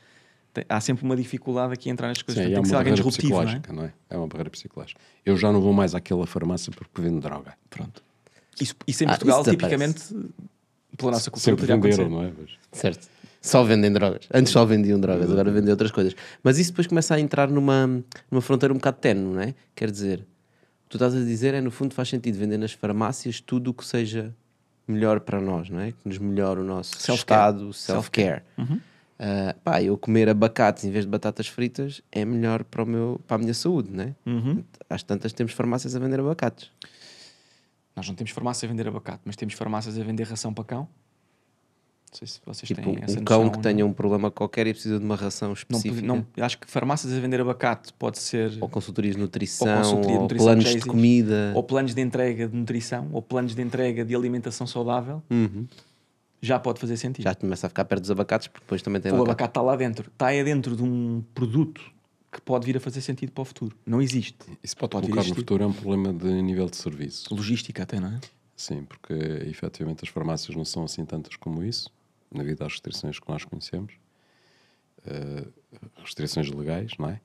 Tem- há sempre uma dificuldade aqui em entrar nas coisas. Sim, Tem é que ser uma alguém barreira disruptivo, não é? psicológica, não é? É uma barreira psicológica. Eu já não vou mais àquela farmácia porque vendo droga. Pronto. Isso, isso em Ah, Portugal, isso desaparece. tipicamente, pela nossa cultura, Sempre venderam, não é? Mas Certo. Só vendem drogas. Antes só vendiam drogas, agora vendem outras coisas. Mas isso depois começa a entrar numa, numa fronteira um bocado tenue, não é? Quer dizer, tu estás a dizer é, no fundo, faz sentido vender nas farmácias tudo o que seja melhor para nós, não é? Que nos melhore o nosso Self-care. estado, self-care. Ah, pá, eu comer abacates em vez de batatas fritas é melhor para, o meu, para a minha saúde, não é? Uhum. Às tantas temos farmácias a vender abacates. Nós não temos farmácia a vender abacate, mas temos farmácias a vender ração para cão. Não sei se vocês Tipo, têm essa um cão noção que ou tenha não. um problema qualquer e precisa de uma ração Não, específica. não, acho que farmácias a vender abacate pode ser Ou consultorias de nutrição, Ou ou, consultoria de nutrição planos já de comida. ou planos de entrega de nutrição ou planos de entrega de alimentação saudável. Uhum. Já pode fazer sentido. Já começa a ficar perto dos abacates, porque depois também tem o abacate. abacate está lá dentro. Está aí dentro de um produto que pode vir a fazer sentido para o futuro. Não existe. isso pode, Pode colocar no futuro é um problema de nível de serviço. Logística até, não é? Sim, porque efetivamente as farmácias não são assim tantas como isso, devido às restrições que nós conhecemos, eh, restrições legais, não é?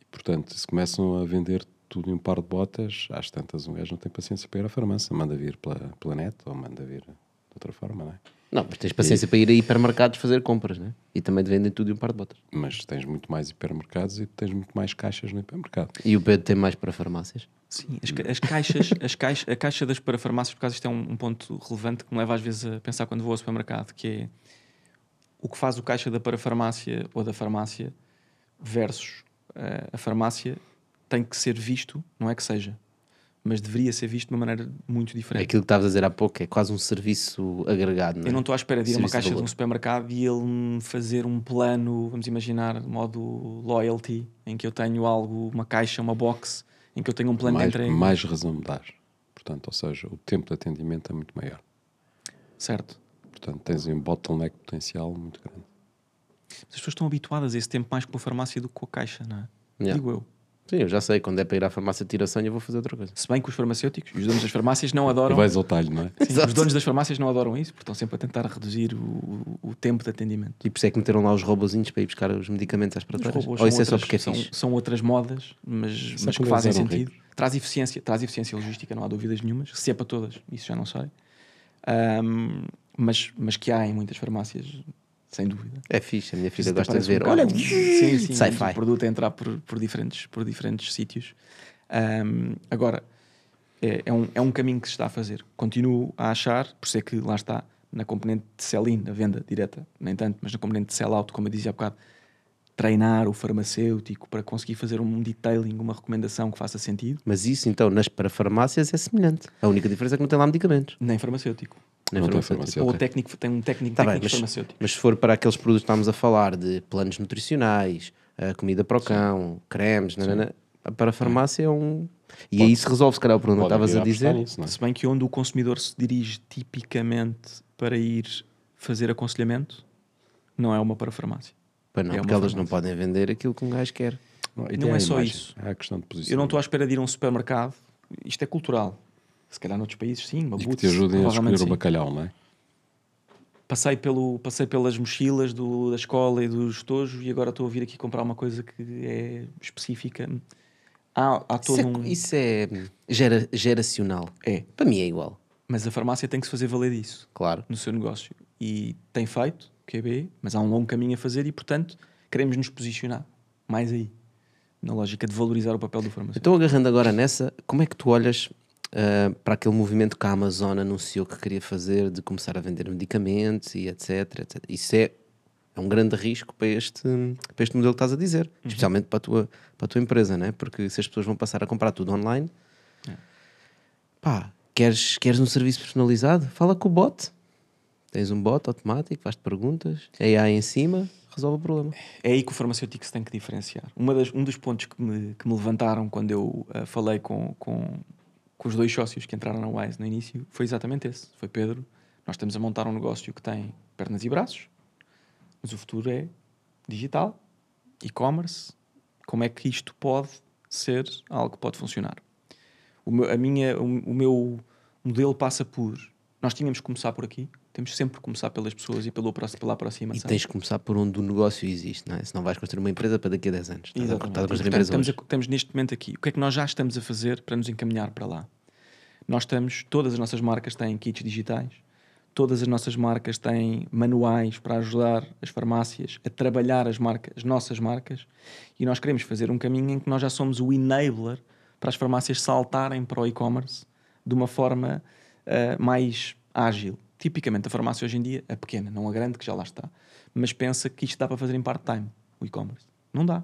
E portanto, se começam a vender tudo em um par de botas, às tantas um gajo não tem paciência para ir à farmácia, manda vir pela, pela net ou manda vir de outra forma, não é? Não, mas tens paciência para ir a hipermercados fazer compras, né? E também te vendem tudo em um par de botas. Mas tens muito mais hipermercados e tens muito mais caixas no hipermercado. E o Pedro tem mais para farmácias. Sim, as, ca- as caixas, as caixas, a caixa das parafarmácias, por causa isto é um, um ponto relevante que me leva às vezes a pensar quando vou ao supermercado, que é o que faz o caixa da parafarmácia ou da farmácia versus eh, a farmácia tem que ser visto, não é que seja, mas deveria ser visto de uma maneira muito diferente. aquilo que estavas a dizer há pouco, é quase um serviço agregado, não é? Eu não estou à espera de ir a uma Serviço de caixa de um supermercado e ele me fazer um plano, vamos imaginar, modo loyalty, em que eu tenho algo, uma caixa, uma box, em que eu tenho um plano mais, de entrega. mais razão me dás. Portanto, ou seja, o tempo de atendimento é muito maior. Certo. Portanto, tens um bottleneck potencial muito grande. As pessoas estão habituadas a esse tempo mais com a farmácia do que com a caixa, não é? Yeah. Digo eu. Sim, eu já sei, quando é para ir à farmácia tirar senha, eu vou fazer outra coisa. Se bem que os farmacêuticos, os donos das farmácias não E adoram. vais ao talho, não é? Sim, os donos das farmácias não adoram isso, porque estão sempre a tentar reduzir o, o- tempo de atendimento. E por isso é que meteram lá os robozinhos para ir buscar os medicamentos às prateleiras. Ou são isso é só outras- porque é são, são outras modas, mas, mas que fazem sentido. ricos. Traz eficiência, traz eficiência logística, não há dúvidas nenhumas. Se é para todas, isso já não sei. Ahm, mas, mas que há em muitas farmácias, sem dúvida. É fixe, a minha filha gosta de um ver. bocado Olha, um- sim, sim, sci-fi. produto a entrar por, por diferentes, por diferentes sítios. Ahm, agora, é, é um, é um caminho que se está a fazer. Continuo a achar, por é que lá está, na componente de sell-in, na venda direta, nem tanto, mas na componente de sell-out, como eu dizia há bocado, treinar o farmacêutico para conseguir fazer um detailing, uma recomendação que faça sentido, Mas isso, então, nas parafarmácias é semelhante. A única diferença é que não tem lá medicamentos. nem farmacêutico. Nem Não farmacêutico. farmacêutico. Ou ok. o técnico, tem um técnico, Tá bem, técnico mas, farmacêutico. mas se for para aqueles produtos que estamos a falar, de planos nutricionais, a comida para o cão, cremes, nanana, para a farmácia é um. E aí se resolve, se calhar, o problema que estavas a dizer. nisso, não é? Se bem que onde o consumidor se dirige tipicamente para ir fazer aconselhamento, não é uma para farmácia. Pois não, É porque elas não podem vender aquilo que um gajo quer. Não, e Não é só imagem, isso. É a questão de posição. Eu não estou à espera de ir a um supermercado, isto é cultural. Se calhar noutros países, sim, uma E que te ajudem a escolher o sim. bacalhau, não é? Passei, pelo, passei pelas mochilas do, da escola e dos tojos e agora estou a vir aqui comprar uma coisa que é específica. Há, há Isso todo é, um. isso é gera- geracional. É, Para mim é igual, mas a farmácia tem que se fazer valer disso. claro. no seu negócio e tem feito, QB, mas há um longo caminho a fazer e, portanto, queremos nos posicionar mais aí, na lógica de valorizar o papel do farmacêutico. Então, agarrando agora nessa, como é que tu olhas ah, para aquele movimento que a Amazon anunciou que queria fazer de começar a vender medicamentos e etc. etc. Isso é, é um grande risco para este, para este modelo que estás a dizer, especialmente para a, tua, para a tua empresa, né? porque se as pessoas vão passar a comprar tudo online, pá, queres, queres um serviço personalizado? Fala com o bot. Tens um bot automático, faz-te perguntas, AI em cima, resolve o problema. É aí que o farmacêutico se tem que diferenciar. Uma das- um dos pontos que me, que me levantaram quando eu ah, falei com, com, com os dois sócios que entraram na Wise no início foi exatamente esse. Foi Pedro, nós estamos a montar um negócio que tem pernas e braços, mas o futuro é digital, e-commerce. Como é que isto pode ser algo que pode funcionar? O meu, a minha, o, o meu modelo passa por. Nós tínhamos que começar por aqui, temos sempre que começar pelas pessoas e pelo, pela E aproximação. tens que começar por onde o negócio existe, não é? Senão vais construir uma empresa para daqui a 10 anos. Estás a-. Estás E, estamos, a- estamos neste momento aqui. O que é que nós já estamos a fazer para nos encaminhar para lá? Nós estamos, todas as nossas marcas têm kits digitais, todas as nossas marcas têm manuais para ajudar as farmácias a trabalhar as, marcas, as nossas marcas e nós queremos fazer um caminho em que nós já somos o enabler para as farmácias saltarem para o e-commerce de uma forma ah, mais ágil. Tipicamente a farmácia hoje em dia, a pequena, não a grande, que já lá está, mas pensa que isto dá para fazer em part-time, o e-commerce. Não dá.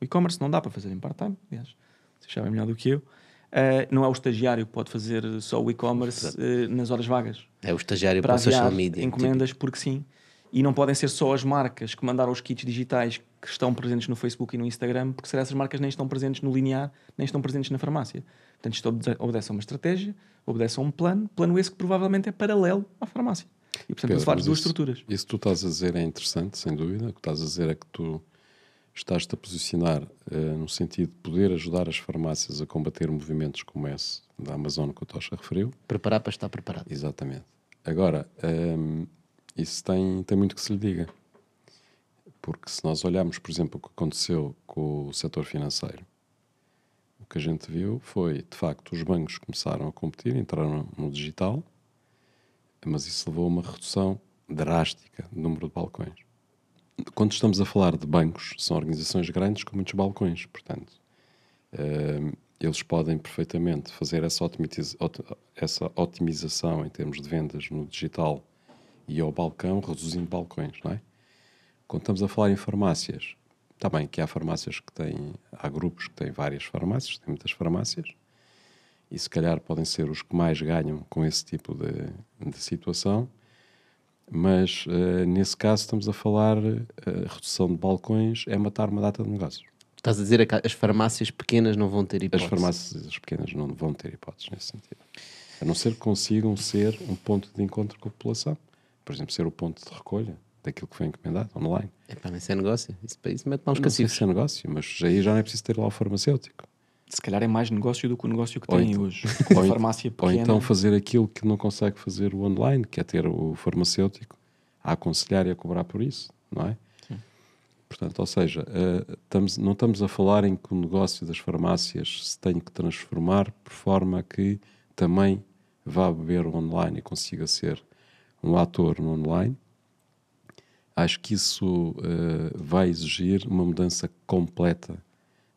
O e-commerce não dá para fazer em part-time, aliás, vocês sabem melhor do que eu. Ah, não é o estagiário que pode fazer só o e-commerce ah, nas horas vagas É o estagiário para para, social media. encomendas porque sim. E não podem ser só as marcas que mandaram os kits digitais que estão presentes no Facebook e no Instagram, porque será essas marcas nem estão presentes no linear, nem estão presentes na farmácia. Portanto, isto obede- obedece a uma estratégia, obedece a um plano, plano esse que provavelmente é paralelo à farmácia. E portanto, Pedro, mas duas isso- estruturas. Isso que tu estás a dizer é interessante, sem dúvida. O que estás a dizer é que tu estás-te a posicionar eh, no sentido de poder ajudar as farmácias a combater movimentos como esse da Amazon que o Tocha referiu. Preparar para estar preparado. Exatamente. Agora, hum, isso tem, tem muito que se lhe diga. Porque se nós olharmos, por exemplo, o que aconteceu com o setor financeiro, o que a gente viu foi, de facto, os bancos começaram a competir, entraram no digital, mas isso levou a uma redução drástica do número de balcões. Quando estamos a falar de bancos, são organizações grandes com muitos balcões, portanto, hum, eles podem perfeitamente fazer essa otimização em termos de vendas no digital e ao balcão, reduzindo balcões, não é? Quando estamos a falar em farmácias, está bem que há farmácias que têm, há grupos que têm várias farmácias, têm muitas farmácias, e se calhar podem ser os que mais ganham com esse tipo de, de situação, mas eh, nesse caso estamos a falar, a redução de balcões é matar uma data de negócios. Estás a dizer é que as farmácias pequenas não vão ter As hipótese. farmácias pequenas não vão ter hipóteses nesse sentido. A não ser que consigam ser um ponto de encontro com a população. Por exemplo, ser o ponto de recolha daquilo que foi encomendado online. Epá, mas isso é negócio. Isso, para isso mete sei cacifos. se é negócio, mas aí já não é preciso ter lá o farmacêutico. Se calhar é mais negócio do que o negócio que Ou têm então- hoje. ou farmácia Ou pequena. então fazer aquilo que não consegue fazer o online, que é ter o farmacêutico a aconselhar e a cobrar por isso, não é? Portanto, ou seja, eh, estamos, não estamos a falar em que o negócio das farmácias se tem que transformar por forma que também vá beber o online e consiga ser um ator no online. Acho que isso eh, vai exigir uma mudança completa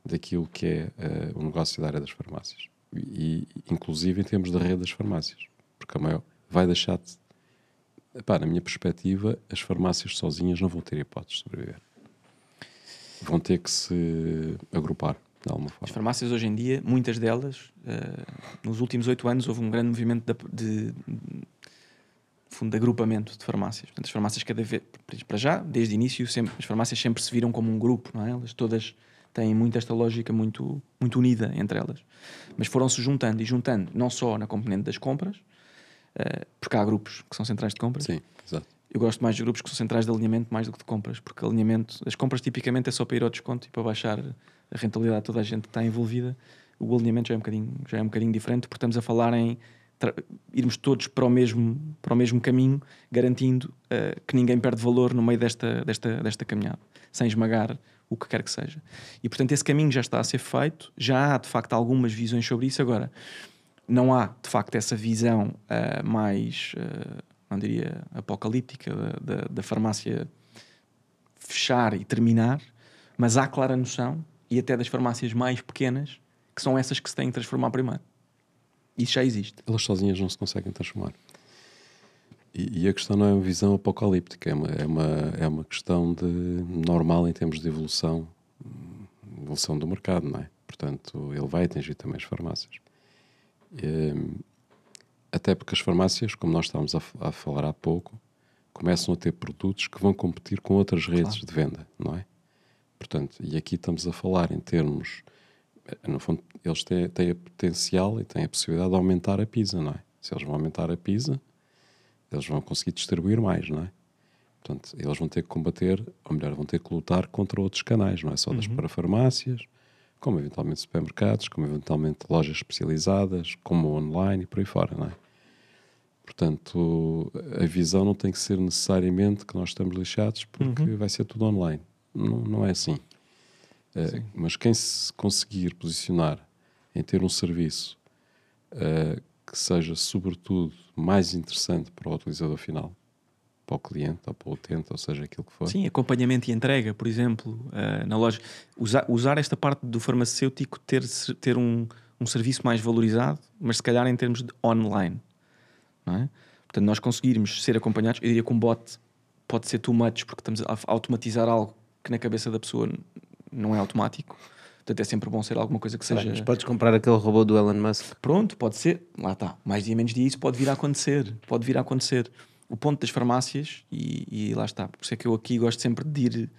daquilo que é eh, o negócio da área das farmácias. E, inclusive em termos da rede das farmácias. Porque a maior, vai deixar de. Epá, na minha perspectiva, as farmácias sozinhas não vão ter hipótese de sobreviver. Vão ter que se agrupar de alguma As forma. farmácias hoje em dia, muitas delas, eh, nos últimos oito anos, houve um grande movimento de, de, fundo, de agrupamento de farmácias. Portanto, as farmácias cada vez, para já, desde o início, sempre, as farmácias sempre se viram como um grupo, não é? Elas todas têm muito esta lógica muito, muito unida entre elas. Mas foram-se juntando e juntando, não só na componente das compras, eh, porque há grupos que são centrais de compras, Sim, exato. eu gosto mais de grupos que são centrais de alinhamento mais do que de compras, porque alinhamento, as compras tipicamente é só para ir ao desconto e para baixar a rentabilidade de toda a gente que está envolvida. O alinhamento já é um bocadinho, já é um bocadinho diferente, porque estamos a falar em irmos todos para o mesmo, para o mesmo caminho, garantindo eh, que ninguém perde valor no meio desta, desta, desta caminhada, sem esmagar o que quer que seja. E portanto, esse caminho já está a ser feito, já há de facto algumas visões sobre isso. Agora, não há de facto essa visão ah, mais, ah, não diria apocalíptica da, da, da farmácia fechar e terminar, mas há clara noção, e até das farmácias mais pequenas, que são essas que se têm que transformar primeiro. Isso já existe. elas sozinhas não se conseguem transformar. E, e a questão não é uma visão apocalíptica, é uma, é uma, é uma questão de normal em termos de evolução, evolução do mercado, não é? Portanto, ele vai atingir também as farmácias. Hum, até porque as farmácias, como nós estávamos a, a falar há pouco, começam a ter produtos que vão competir com outras redes de venda, não é? Portanto, e aqui estamos a falar em termos. eh, No fundo, eles têm, têm a potencial e têm a possibilidade de aumentar a PISA, não é? Se eles vão aumentar a PISA, eles vão conseguir distribuir mais, não é? Portanto, eles vão ter que combater, ou melhor, vão ter que lutar contra outros canais, não é só das parafarmácias, como eventualmente supermercados, como eventualmente lojas especializadas, como online e por aí fora, não é? Portanto, a visão não tem que ser necessariamente que nós estamos lixados porque vai ser tudo online. Não, não é assim. Eh, mas quem se conseguir posicionar em ter um serviço eh, que seja, sobretudo, mais interessante para o utilizador final, para o cliente ou para o utente, ou seja, aquilo que for. Sim, acompanhamento e entrega, por exemplo, eh, na loja. Usar, usar esta parte do farmacêutico ter, ter um, um serviço mais valorizado, mas se calhar em termos de online. Não é? Portanto, nós conseguirmos ser acompanhados, eu diria que um bot pode ser too much, porque estamos a automatizar algo que na cabeça da pessoa não é automático. Portanto, é sempre bom ser alguma coisa que seja. Mas podes comprar aquele robô do Elon Musk. Pronto, pode ser. Lá está. Mais dia, menos dia, isso pode vir a acontecer. Pode vir a acontecer. O ponto das farmácias, e, e lá está. Por isso é que eu aqui gosto sempre de ir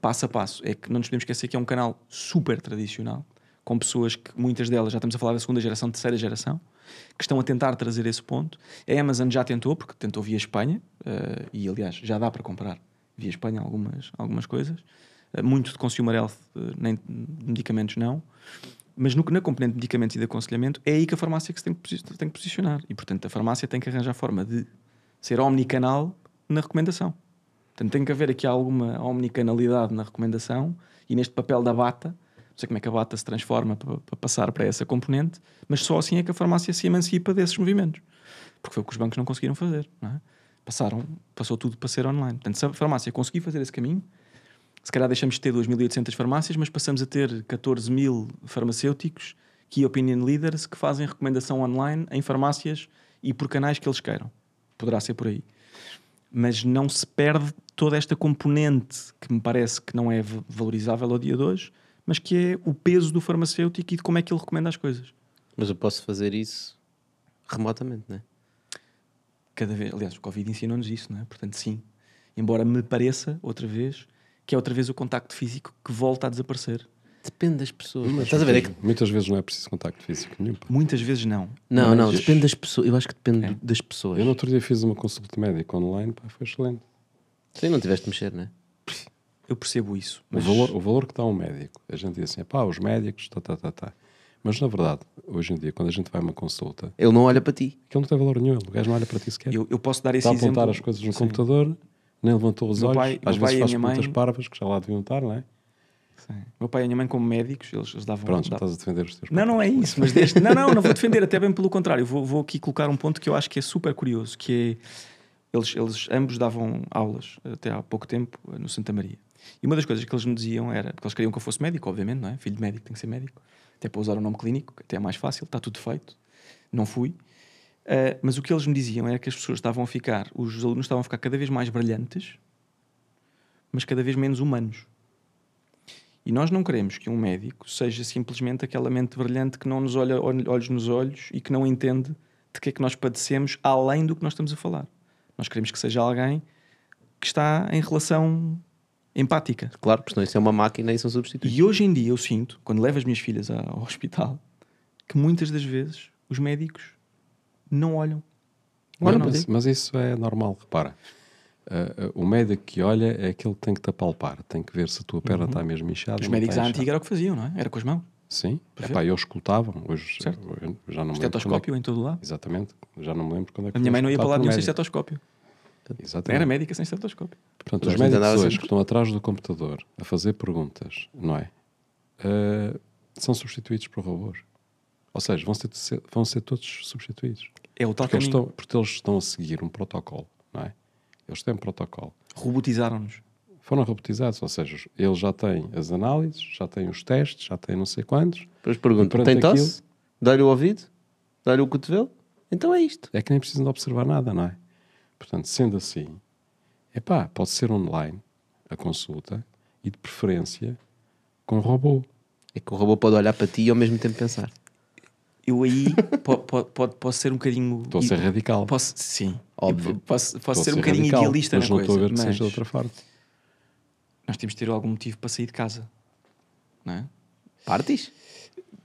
passo a passo. É que não nos podemos esquecer que é um canal super tradicional, com pessoas que muitas delas, já estamos a falar da segunda geração, terceira geração, que estão a tentar trazer esse ponto. A Amazon já tentou, porque tentou via Espanha, eh, e aliás já dá para comprar via Espanha algumas, algumas coisas. Eh, muito de consumer health, eh, nem de medicamentos não. Mas no, na componente de medicamentos e de aconselhamento é aí que a farmácia que se tem que, tem que posicionar. E portanto a farmácia tem que arranjar forma de ser omnicanal na recomendação. Portanto tem que haver aqui alguma omnicanalidade na recomendação e neste papel da bata. Não sei como é que a bata se transforma para, para passar para essa componente, mas só assim é que a farmácia se emancipa desses movimentos. Porque foi o que os bancos não conseguiram fazer. Não é? Passaram, passou tudo para ser online. Portanto, se a farmácia conseguir fazer esse caminho, se calhar deixamos de ter 2.800 farmácias, mas passamos a ter 14 mil farmacêuticos, key opinion leaders, que fazem recomendação online em farmácias e por canais que eles queiram. Poderá ser por aí. Mas não se perde toda esta componente que me parece que não é valorizável ao dia de hoje, mas que é o peso do farmacêutico e de como é que ele recomenda as coisas. Mas eu posso fazer isso remotamente, não é? Cada vez, aliás, o Covid ensinou-nos isso, não é? Portanto, sim. Embora me pareça, outra vez, que é outra vez o contacto físico que volta a desaparecer. Depende das pessoas. Mas Estás a ver? É que Muitas vezes não é preciso contacto físico nenhum. Muitas vezes não. Não, não, Mas- depende das pessoas. Eu acho que depende É. das pessoas. Eu no outro dia fiz uma consulta médica online, pá, foi excelente. Sim, não tiveste de mexer, não é? Eu percebo isso. O, Mas valor, o valor que dá um médico, a gente diz assim, pá, os médicos, tá, tá, tá, tá. Mas na verdade, hoje em dia, quando a gente vai a uma consulta, Ele não olha para ti. aquilo não tem valor nenhum, o gajo não olha para ti sequer. eu, eu posso dar esse Está a apontar exemplo. as coisas no Sim. computador, nem levantou os Meu olhos, pai- às vezes faz perguntas mãe- parvas que já lá deviam estar, não é? Sim. Meu pai e a minha mãe, como médicos, eles, eles davam. Pronto, davam- estás a defender os teus Não, não é isso, mas deste. Não, não, não vou defender, até bem pelo contrário. Vou, vou aqui colocar um ponto que eu acho que é super curioso, que é eles, eles ambos davam aulas até há pouco tempo no Santa Maria. E uma das coisas que eles me diziam era que eles queriam que eu fosse médico, obviamente, não é? Filho de médico tem que ser médico, até para usar o nome clínico, que até é mais fácil, está tudo feito. Não fui. Eh, mas o que eles me diziam era que as pessoas estavam a ficar, os alunos estavam a ficar cada vez mais brilhantes, mas cada vez menos humanos. E nós não queremos que um médico seja simplesmente aquela mente brilhante que não nos olha ol- olhos nos olhos e que não entende de que é que nós padecemos além do que nós estamos a falar. Nós queremos que seja alguém que está em relação empática. Claro, porque senão isso é uma máquina e são substitutos. E hoje em dia eu sinto, quando levo as minhas filhas ao hospital, que muitas das vezes os médicos não olham. Não, Olham mas, mas isso é normal, repara. Uh, uh, o médico que olha é aquele que tem que te apalpar, tem que ver se a tua perna está mesmo inchada. Os médicos à antiga era o que faziam, não é? Era com as mãos. Sim. Epá, eles escutavam. Hoje Certo. eu já não me é Estetoscópio em todo lado. Exatamente, já não me lembro quando é que A minha mãe não ia para lá nenhum sem estetoscópio. Exatamente. Era médica sem estetoscópio. Portanto, os médicos hoje sempre- que estão atrás do computador a fazer perguntas, não é? Uh, são substituídos por robôs. Ou seja, vão ser, vão ser todos substituídos. É o tal Porque eles, estão, porque eles estão a seguir um protocolo, não é? Eles têm um protocolo. Robotizaram-nos. Foram robotizados, ou seja, eles já têm as análises, já têm os testes, já têm não sei quantos. Depois pergunto: tem tosse? Dá-lhe o ouvido? Dá-lhe o cotovelo. Então é isto. É que nem precisam de observar nada, não é? Portanto, sendo assim, epá, pode ser online a consulta e de preferência com robô. É que o robô pode olhar para ti e ao mesmo tempo pensar. Eu aí po- po- pode, posso ser um bocadinho. Estou a ser radical. Posso, sim, Óbvio. Posso, posso ser a um bocadinho radical, idealista mas na não estou a coisa, ver que mas seja de outra forma. nós temos de ter algum motivo para sair de casa, não é? Partes?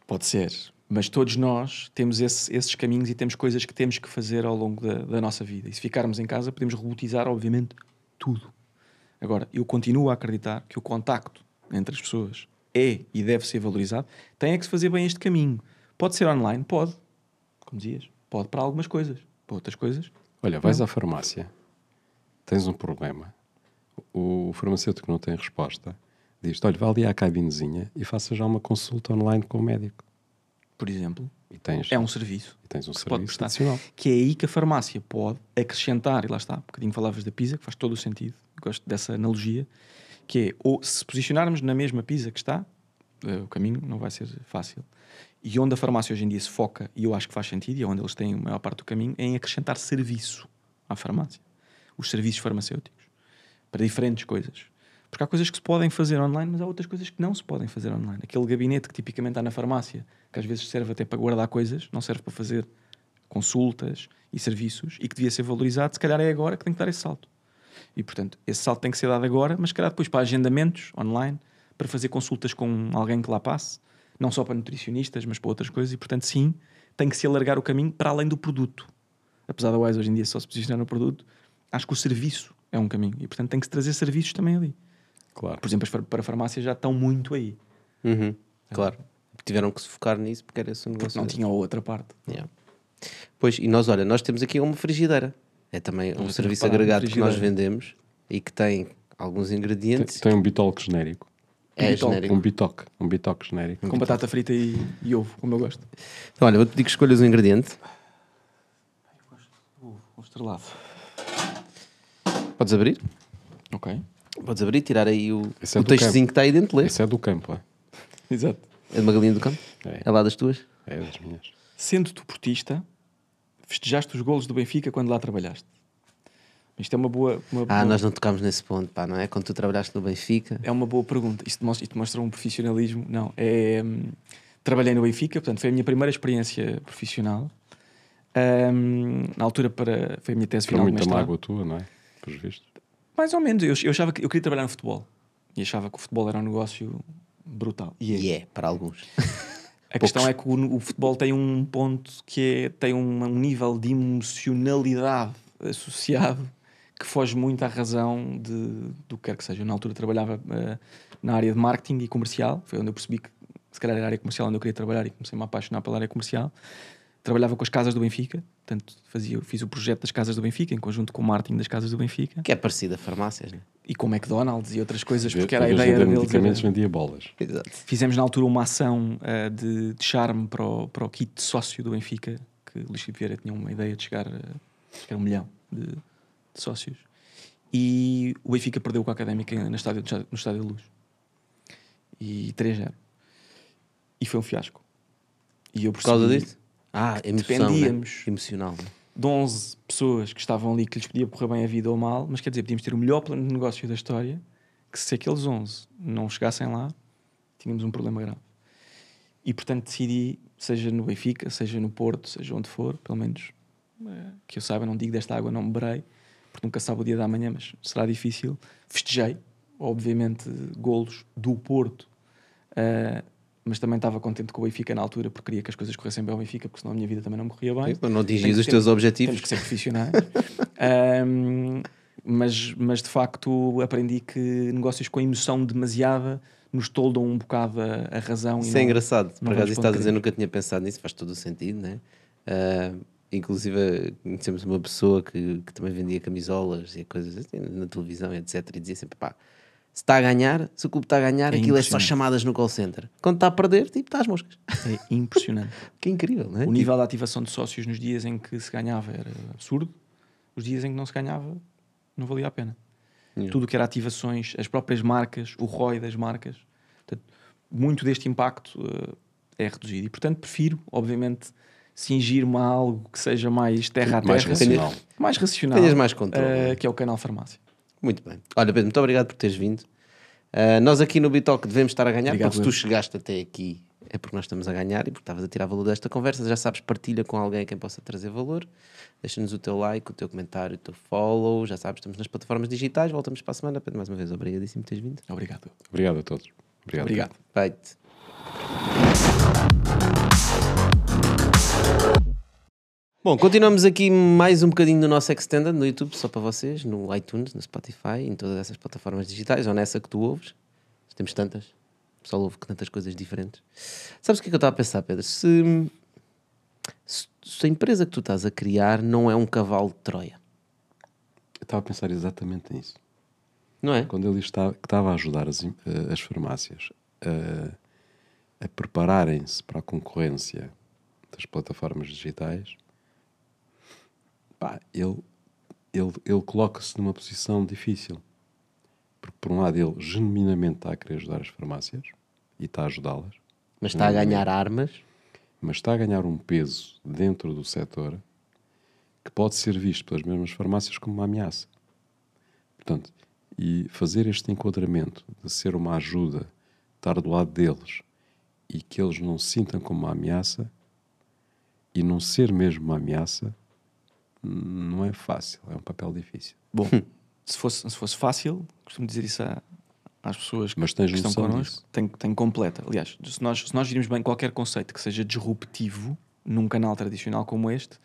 Pode ser, mas todos nós temos esse- esses caminhos e temos coisas que temos que fazer ao longo da, da nossa vida. E se ficarmos em casa, podemos robotizar, obviamente, tudo. Agora, eu continuo a acreditar que o contacto entre as pessoas é e deve ser valorizado. Tem é que se fazer bem este caminho. Pode ser online? Pode. Como dizias, pode para algumas coisas. Para outras coisas, Olha, vais à farmácia, tens um problema, o farmacêutico não tem resposta, diz-te, olha, vá ali à cabinezinha e faça já uma consulta online com o médico. por exemplo, E tens, é um serviço. e tens um que serviço prestar. adicional. Que é aí que a farmácia pode acrescentar, e lá está, um bocadinho falavas da pizza, que faz todo o sentido, gosto dessa analogia, que é, ou se posicionarmos na mesma pizza que está, eh, o caminho não vai ser fácil. E onde a farmácia hoje em dia se foca, e eu acho que faz sentido, e é onde eles têm a maior parte do caminho, é em acrescentar serviço à farmácia. Os serviços farmacêuticos. Para diferentes coisas. Porque há coisas que se podem fazer online, mas há outras coisas que não se podem fazer online. Aquele gabinete que tipicamente está na farmácia, que às vezes serve até para guardar coisas, não serve para fazer consultas e serviços, e que devia ser valorizado, se calhar é agora que tem que dar esse salto. E portanto, esse salto tem que ser dado agora, mas se calhar depois para agendamentos online, para fazer consultas com alguém que lá passe, não só para nutricionistas, mas para outras coisas, e portanto, sim, tem que se alargar o caminho para além do produto. Apesar da Wise hoje em dia só se posicionar no produto, acho que o serviço é um caminho, e portanto tem que se trazer serviços também ali. Claro. Por exemplo, as far- para farmácias já estão muito aí, Uhum, Claro. Tiveram que se focar nisso porque era esse o porque negócio. não deles. tinha outra parte. Yeah. Pois, e nós, olha, nós temos aqui uma frigideira. É também um serviço agregado que nós vendemos e que tem alguns Tem, ingredientes. tem um bitoque genérico. É bitoque, genérico. Um bitoque. Um bitoque genérico. Com batata frita e, e ovo, como eu gosto. Então, olha, vou-te pedir que escolhas um ingrediente. Ovo estrelado. Podes abrir? Ok. Podes abrir, tirar aí o, Esse é o do textozinho que está aí dentro, lê. Esse é do campo, é? Exato. É de uma galinha do campo? É. É lá das tuas? É das minhas. Sendo tu portista, festejaste os golos do Benfica quando lá trabalhaste. Isto é uma boa, uma Ah, boa- nós não tocámos nesse ponto, pá, não é? Quando tu trabalhaste no Benfica. é uma boa pergunta. Isto mostra, isto mostra um profissionalismo. Não, é. hum, trabalhei no Benfica, portanto, foi a minha primeira experiência profissional. Hum, na altura, para, foi a minha tese Para final de muita mágoa tua, não é? Por visto. Mais ou menos. Eu, eu achava que eu queria trabalhar no futebol. E achava que o futebol era um negócio brutal. E é. E é, para alguns. A questão é que o, o futebol tem um ponto que é, tem um, um nível de emocionalidade associado que foge muito à razão de, do que quer que seja. Eu, na altura trabalhava eh, na área de marketing e comercial, foi onde eu percebi que se calhar era a área comercial onde eu queria trabalhar e comecei-me a apaixonar pela área comercial. Trabalhava com as casas do Benfica, portanto fazia, fiz o projeto das casas do Benfica em conjunto com o marketing das casas do Benfica Que é parecido a farmácias, né? e com o McDonald's e outras coisas, porque era a ideia vender deles. medicamentos, era- vendia bolas. Exato. Fizemos na altura uma ação eh, de, de charme para o, para o kit de sócio do Benfica, que o Luís Vieira tinha uma ideia de chegar a, acho que era um milhão de, de sócios. E o Benfica perdeu com a Académica na estádio, no Estádio da Luz. E 3-0. E foi um fiasco. E eu Por causa disso? Ah, emoção, né? dependíamos. Emocional. né? de 11 pessoas que estavam ali que lhes podia correr bem a vida ou mal, mas quer dizer, podíamos ter o melhor plano de negócio da história, que se aqueles 11 não chegassem lá, tínhamos um problema grave. E portanto decidi, seja no Benfica, seja no Porto, seja onde for, pelo menos eh, que eu saiba, não digo desta água, não beberei, porque nunca sabe o dia da manhã, mas será difícil. Festejei, obviamente, golos do Porto, eh, mas também estava contente com o Benfica na altura, porque queria que as coisas corressem bem ao Benfica, porque senão a minha vida também não me corria bem. Sim, não atingir os teus objetivos. Temos que ser profissionais. Ahm, mas, mas de facto aprendi que negócios com emoção demasiada nos toldam um bocado a, a razão. Isso é engraçado. Por acaso, estás a dizer, nunca tinha pensado nisso, faz todo o sentido, né? Ah, inclusive, conhecemos uma pessoa que, que também vendia camisolas e coisas assim na televisão, etc. E dizia sempre: pá, se está a ganhar, se o clube está a ganhar, É aquilo é só chamadas no call center. Quando está a perder, tipo, está às moscas. É impressionante. que incrível, não é? o nível de ativação de sócios nos dias em que se ganhava era absurdo, os dias em que não se ganhava não valia a pena. Yeah. Tudo o que era ativações, as próprias marcas, o ROI das marcas, portanto, muito deste impacto eh, é reduzido. E portanto prefiro, obviamente, cingir-me a algo que seja mais terra a terra, Mais racional. mais racional, Tenhas mais controle, é? que é o canal farmácia. Muito bem. Olha, Pedro, muito obrigado por teres vindo. Uh, nós aqui no Bitalk devemos estar a ganhar, Obrigado, porque se tu chegaste até aqui é porque nós estamos a ganhar e porque estavas a tirar valor desta conversa. Já sabes, partilha com alguém a quem possa trazer valor. Deixa-nos o teu like, o teu comentário, o teu follow. Já sabes, estamos nas plataformas digitais. Voltamos para a semana. Pedro, mais uma vez, obrigadíssimo por teres vindo. Obrigado. Obrigado a todos. Obrigado. Obrigado. Feito. Bom, continuamos aqui mais um bocadinho no nosso Extended no YouTube, só para vocês, no iTunes, no Spotify, em todas essas plataformas digitais, ou nessa que tu ouves. Temos tantas. O pessoal ouve tantas coisas diferentes. Sabes o que é que eu estava a pensar, Pedro? Se, se, se a empresa que tu estás a criar não é um cavalo de Troia, Eu estava a pensar exatamente nisso. não é? Quando ele está, que estava a ajudar as, eh, as farmácias a, a prepararem-se para a concorrência das plataformas digitais, pá, ele, ele, ele coloca-se numa posição difícil. Porque, por um lado, ele genuinamente está a querer ajudar as farmácias e está a ajudá-las, Mas está a ganhar armas. mas está a ganhar um peso dentro do setor que pode ser visto pelas mesmas farmácias como uma ameaça. Portanto, e fazer este enquadramento de ser uma ajuda, estar do lado deles e que eles não se sintam como uma ameaça e não ser mesmo uma ameaça não é fácil, é um papel difícil. Bom, se fosse, se fosse fácil, costumo dizer isso a- às pessoas que que estão connosco, tenho, tenho completa. Aliás, se nós, se nós virmos bem qualquer conceito que seja disruptivo num canal tradicional como este,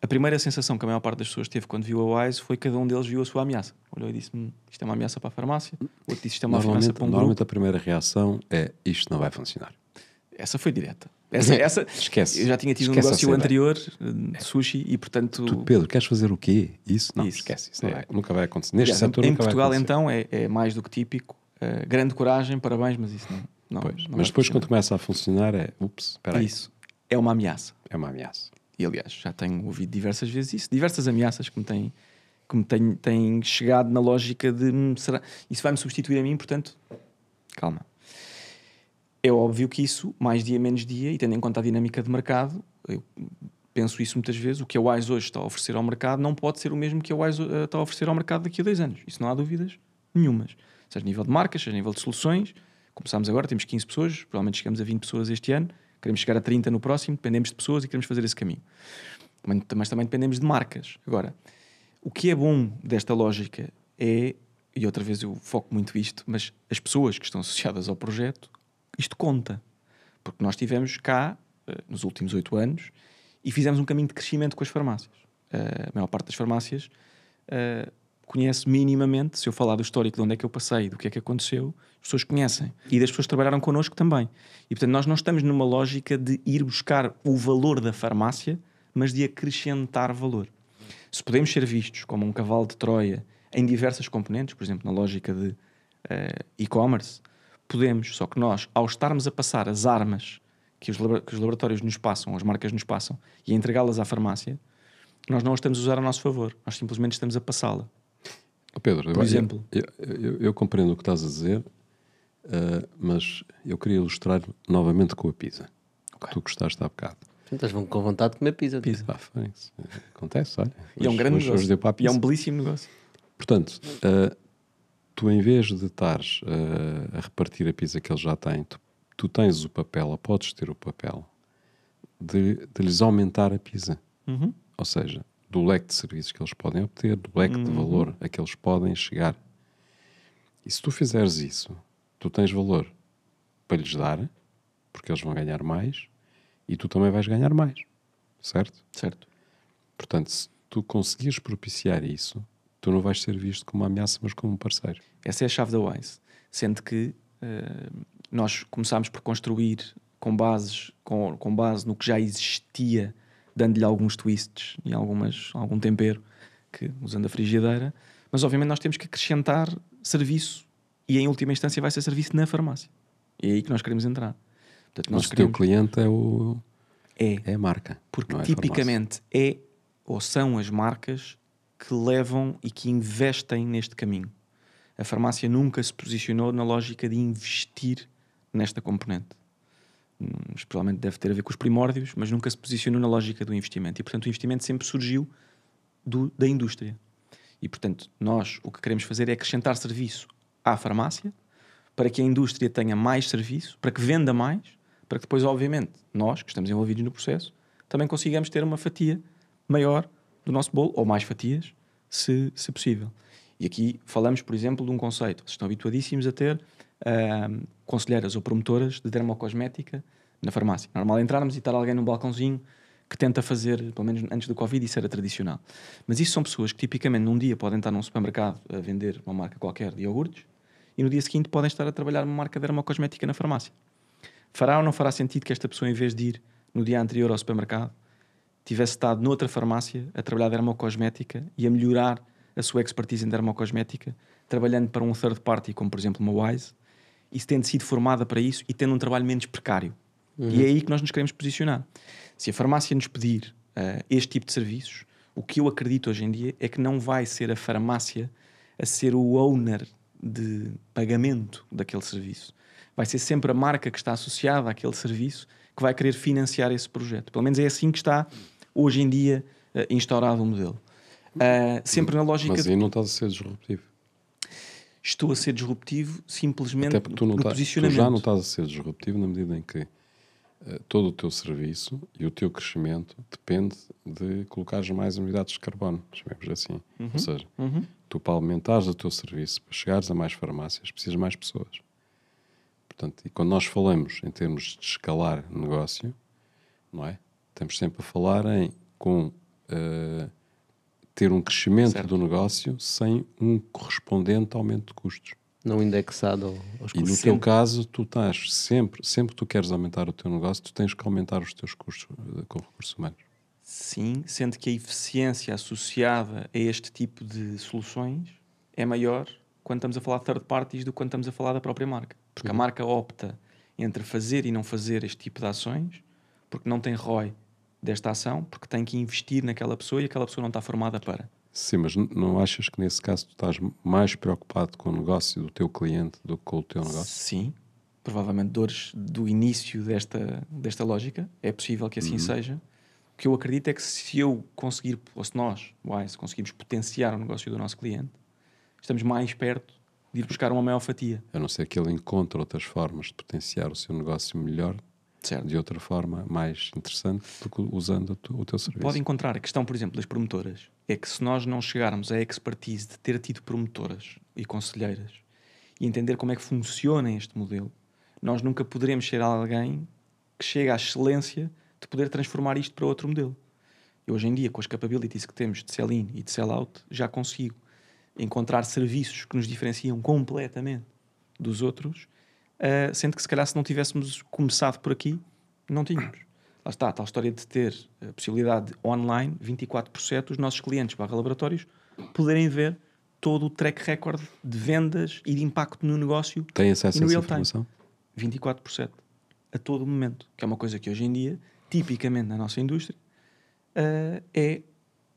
a primeira sensação que a maior parte das pessoas teve quando viu a Wise foi que cada um deles viu a sua ameaça. Olhou e disse: "Hum, Isto é uma ameaça para a farmácia, outro disse: Isto é uma ameaça Normalmente, para um normalmente grupo. a primeira reação é isto não vai funcionar. Essa foi direta. Essa, essa, Esquece. Eu já tinha tido um Esquece negócio essa anterior eh, de sushi e, portanto. Tu, Pedro, queres fazer o quê? Isso? Não, Isso. esquece. Isso não É. vai- nunca vai acontecer. Neste Aliás, setor em Portugal, vai então, é, é mais do que típico. Eh, grande coragem, parabéns, mas isso não. não, Pois, não mas vai depois, quando começa a funcionar, é ups, espera aí, Isso é uma ameaça. é uma ameaça. E aliás, já tenho ouvido diversas vezes isso, diversas ameaças que me têm, que me têm, têm chegado na lógica de hum, será, isso vai-me substituir a mim, portanto, calma. É óbvio que isso, mais dia menos dia, e tendo em conta a dinâmica de mercado, eu penso isso muitas vezes, o que a Wise hoje está a oferecer ao mercado não pode ser o mesmo que a Wise eh, está a oferecer ao mercado daqui a dois anos. Isso não há dúvidas nenhumas. Seja nível de marcas, seja nível de soluções. Começámos agora, temos 15 pessoas, provavelmente chegamos a 20 pessoas este ano, queremos chegar a 30 no próximo, dependemos de pessoas e queremos fazer esse caminho. Mas também dependemos de marcas. Agora, o que é bom desta lógica é, e outra vez eu foco muito isto, mas as pessoas que estão associadas ao projeto, isto conta. Porque nós tivemos cá, eh, nos últimos oito anos, e fizemos um caminho de crescimento com as farmácias. Eh, a maior parte das farmácias eh, conhece minimamente, se eu falar do histórico de onde é que eu passei, do que é que aconteceu, as pessoas conhecem. E das pessoas que trabalharam connosco também. E portanto, nós não estamos numa lógica de ir buscar o valor da farmácia, mas de acrescentar valor. Se podemos ser vistos como um cavalo de Troia em diversas componentes, por exemplo, na lógica de eh, e-commerce, podemos, só que nós, ao estarmos a passar as armas que os, que os laboratórios nos passam, as marcas nos passam, e a entregá-las à farmácia, nós não as estamos a usar a nosso favor, nós simplesmente estamos a passá-la. Pedro, eu- Por exemplo. eu, eu, eu- eu compreendo o que estás a dizer, ah, mas eu queria ilustrar novamente com a pizza. Tu gostaste há bocado. Vão com vontade de comer pizza. Pizza. Pá, foi isso. Acontece, olha. E é um Hoje- grande hoje- negócio. hoje e é um belíssimo negócio. Portanto, ah, tu em vez de estares ah, a repartir a pizza que eles já têm, tu, tu tens o papel, ou podes ter o papel, de, de lhes aumentar a pizza. Uhum. Ou seja, do leque de serviços que eles podem obter, do leque de valor a que eles podem chegar. E se tu fizeres isso, tu tens valor para lhes dar, porque eles vão ganhar mais, e tu também vais ganhar mais. Certo? Certo. Portanto, se tu conseguires propiciar isso, tu não vais ser visto como uma ameaça, mas como um parceiro. Essa é a chave da Wise. Sendo que eh, nós começámos por construir com, bases, com, com base no que já existia, dando-lhe alguns twists e algumas, algum tempero, que, usando a frigideira, mas obviamente nós temos que acrescentar serviço e em última instância vai ser serviço na farmácia. E é aí que nós queremos entrar. Portanto, nós Mas o teu queremos... cliente é, o, É, é a marca. porque é tipicamente é ou são as marcas que levam e que investem neste caminho. A farmácia nunca se posicionou na lógica de investir nesta componente. hum, provavelmente deve ter a ver com os primórdios, mas nunca se posicionou na lógica do investimento. E, portanto, o investimento sempre surgiu do, da indústria. E, portanto, nós o que queremos fazer é acrescentar serviço à farmácia para que a indústria tenha mais serviço, para que venda mais, para que depois, obviamente, nós que estamos envolvidos no processo, também consigamos ter uma fatia maior do nosso bolo, ou mais fatias, se, se possível. E aqui falamos, por exemplo, de um conceito. Vocês estão habituadíssimos a ter uh, conselheiras ou promotoras de dermocosmética na farmácia. Normal é entrarmos e estar alguém num balcãozinho que tenta fazer, pelo menos antes do Covid, isso era tradicional. Mas isso são pessoas que tipicamente num dia podem estar num supermercado a vender uma marca qualquer de iogurtes e no dia seguinte podem estar a trabalhar uma marca dermocosmética na farmácia. Fará ou não fará sentido que esta pessoa, em vez de ir no dia anterior ao supermercado, tivesse estado noutra farmácia a trabalhar dermocosmética e a melhorar a sua expertise em dermocosmética, trabalhando para um third party, como por exemplo uma Wise, e tendo sido formada para isso e tendo um trabalho menos precário. Uhum. E é aí que nós nos queremos posicionar. Se a farmácia nos pedir uh, este tipo de serviços, o que eu acredito hoje em dia é que não vai ser a farmácia a ser o owner de pagamento daquele serviço. Vai ser sempre a marca que está associada àquele serviço que vai querer financiar esse projeto. Pelo menos é assim que está hoje em dia uh, instaurado o modelo. Uh, sempre na lógica. Mas aí não estás a ser disruptivo. Estou a ser disruptivo simplesmente Até tu, não no tá, posicionamento. tu já não estás a ser disruptivo na medida em que uh, todo o teu serviço e o teu crescimento depende de colocares mais unidades de carbono, chamemos assim. Uhum. Ou seja, Uhum. tu para aumentares o teu serviço, para chegares a mais farmácias, precisas de mais pessoas. Portanto, e quando nós falamos em termos de escalar negócio, não é? Estamos sempre a falar em com uh, ter um crescimento Certo. do negócio sem um correspondente aumento de custos. Não indexado ao- aos E no custos. teu caso, tu estás sempre, sempre que tu queres aumentar o teu negócio, tu tens que aumentar os teus custos eh, com recursos humanos. Sim, sendo que a eficiência associada a este tipo de soluções é maior quando estamos a falar de third parties do que quando estamos a falar da própria marca. Porque a marca opta entre fazer e não fazer este tipo de ações porque não tem ROI desta ação, porque tem que investir naquela pessoa e aquela pessoa não está formada para. Sim, mas não achas que nesse caso tu estás mais preocupado com o negócio do teu cliente do que com o teu negócio? Sim, provavelmente dores do início desta, desta lógica, é possível que assim seja. O que eu acredito é que se eu conseguir, ou se nós, Wise, conseguimos potenciar o negócio do nosso cliente, estamos mais perto de ir buscar uma maior fatia. A não ser que ele encontre outras formas de potenciar o seu negócio melhor, Certo? de outra forma mais interessante do que usando o teu- serviço. Pode encontrar a questão, por exemplo, das promotoras. É que se nós não chegarmos à expertise de ter tido promotoras e conselheiras e entender como é que funciona este modelo, nós nunca poderemos ser alguém que chegue à excelência de poder transformar isto para outro modelo. Eu hoje em dia, com as capabilities que temos de sell-in e de sell-out, já consigo encontrar serviços que nos diferenciam completamente dos outros, uh, sendo que se calhar se não tivéssemos começado por aqui, não tínhamos. Lá está, a tal história de ter a possibilidade de online, 24 por 7, os nossos clientes barra laboratórios poderem ver todo o track record de vendas e de impacto no negócio Tem acesso a essa real time. informação? 24 por 7 a todo momento, que é uma coisa que hoje em dia, tipicamente na nossa indústria, uh, é,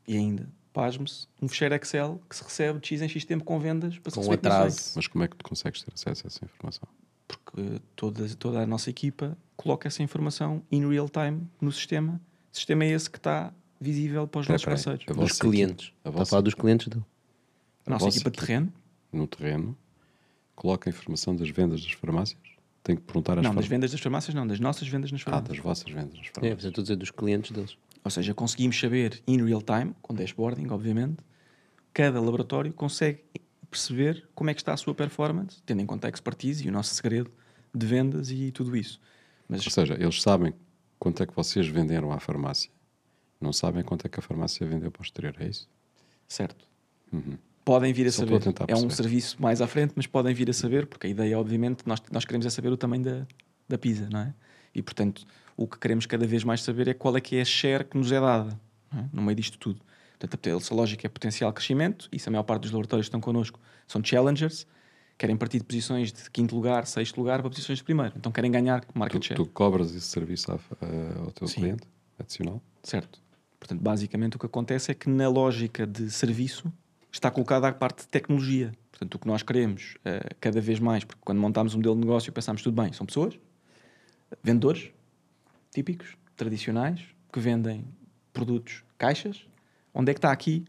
e ainda, pasme-se, um fecheiro Excel que se recebe de X em X tempo com vendas para se Com comissões. atraso. Mas como é que tu consegues ter acesso a essa informação? Porque toda, toda a nossa equipa coloca essa informação in real time no sistema. O sistema é esse que está visível para os nossos Espera aí, parceiros. a Dos vossa clientes. a Está a falar dos clientes dele. A nossa vossa equipa de terreno, no terreno, coloca a informação das vendas das farmácias? Tem que perguntar às não, das vendas das farmácias, não, das nossas vendas nas Ah, farmácias. das vossas vendas das É, farmácias. eu estou a dizer dos clientes deles. Ou seja, conseguimos saber in real time, com dashboarding, obviamente, cada laboratório consegue perceber como é que está a sua performance, tendo em conta a expertise e o nosso segredo de vendas e tudo isso. Mas Ou seja, eles sabem quanto é que vocês venderam à farmácia. Não sabem quanto é que a farmácia vendeu para o exterior, é isso? Certo. Podem vir a Só a saber. tentar é um serviço mais à frente, mas podem vir a saber, porque a ideia, obviamente, nós, nós queremos é saber o tamanho da, da pizza, não é? E, portanto, o que queremos cada vez mais saber é qual é que é a share que nos é dada é? no meio disto tudo. Portanto, a lógica é potencial crescimento, e se a maior parte dos laboratórios que estão connosco são challengers, querem partir de posições de quinto lugar, sexto lugar para posições de primeiro. Então querem ganhar market Tu, share. tu cobras esse serviço à- a- ao teu Sim. cliente adicional? Certo. Portanto, basicamente o que acontece é que na lógica de serviço está colocada a parte de tecnologia. Portanto, o que nós queremos eh, cada vez mais, porque quando montámos um modelo de negócio pensámos tudo bem, são pessoas, vendedores, típicos, tradicionais, que vendem produtos caixas. Onde é que está aqui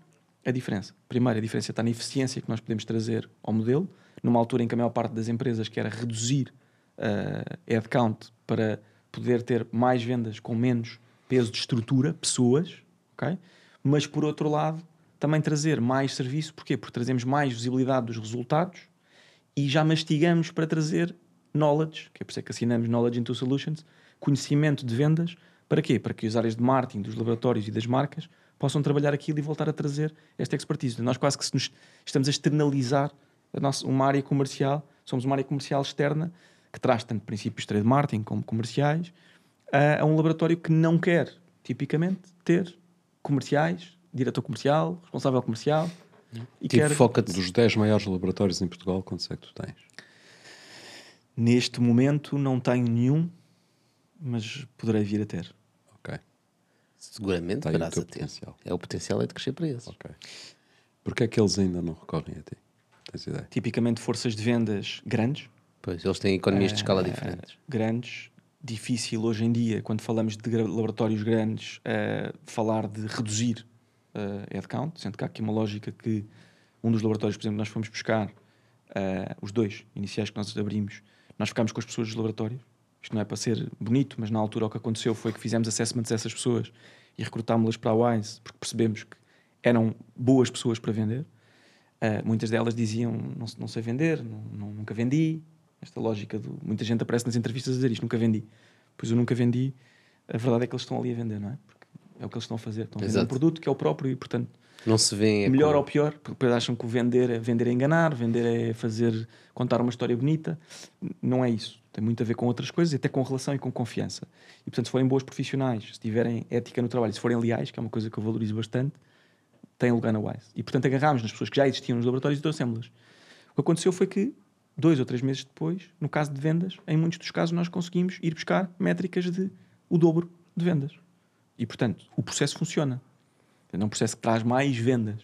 a diferença? Primeiro, a diferença está na eficiência que nós podemos trazer ao modelo, numa altura em que a maior parte das empresas quer reduzir uh, headcount para poder ter mais vendas com menos peso de estrutura, pessoas, ok? Mas por outro lado, também trazer mais serviço, porquê? Porque trazemos mais visibilidade dos resultados e já mastigamos para trazer knowledge, que é por isso que assinamos Knowledge into Solutions, conhecimento de vendas, para quê? Para que as áreas de marketing dos laboratórios e das marcas possam trabalhar aquilo e voltar a trazer esta expertise. Nós quase que estamos a externalizar a nossa, uma área comercial, somos uma área comercial externa que traz tanto princípios de trade marketing como comerciais a, a um laboratório que não quer, tipicamente, ter comerciais, diretor comercial, responsável comercial. E tipo, quer... foca dos 10 maiores laboratórios em Portugal, quantos é que tu tens? Neste momento não tenho nenhum, mas poderei vir a ter. Seguramente terás a ter. Potencial. É o potencial é de crescer para eles. Ok. Porquê é que eles ainda não recorrem a ti? Tens ideia? Tipicamente forças de vendas grandes. Pois, eles têm economias de escala eh, diferentes. Grandes. Difícil hoje em dia, quando falamos de laboratórios grandes, uh, falar de reduzir uh, headcount, sendo que há aqui uma lógica que um dos laboratórios, por exemplo, nós fomos buscar, uh, os dois iniciais que nós abrimos, nós ficámos com as pessoas dos laboratórios. Isto não é para ser bonito, mas na altura o que aconteceu foi que fizemos assessments dessas pessoas e recrutámos-las para a Wise porque percebemos que eram boas pessoas para vender. Uh, muitas delas diziam: não, não sei vender, não, não, nunca vendi. Esta lógica do. Muita gente aparece nas entrevistas a dizer isto: nunca vendi. Pois eu nunca vendi. A verdade é que eles estão ali a vender, não é? Porque é o que eles estão a fazer. Estão a vender um produto que é o próprio e, portanto, não se vê. É melhor como... ou pior, porque depois acham que o vender é, vender é enganar, vender é fazer, contar uma história bonita. Não é isso. Tem muito a ver com outras coisas, até com relação e com confiança. E portanto, se forem boas profissionais, se tiverem ética no trabalho, se forem leais, que é uma coisa que eu valorizo bastante, têm lugar na Wise. E portanto, agarrámos nas pessoas que já existiam nos laboratórios e trouxemos-las. O que aconteceu foi que, dois ou três meses depois, no caso de vendas, em muitos dos casos, nós conseguimos ir buscar métricas de o dobro de vendas. E portanto, o processo funciona. É um processo que traz mais vendas.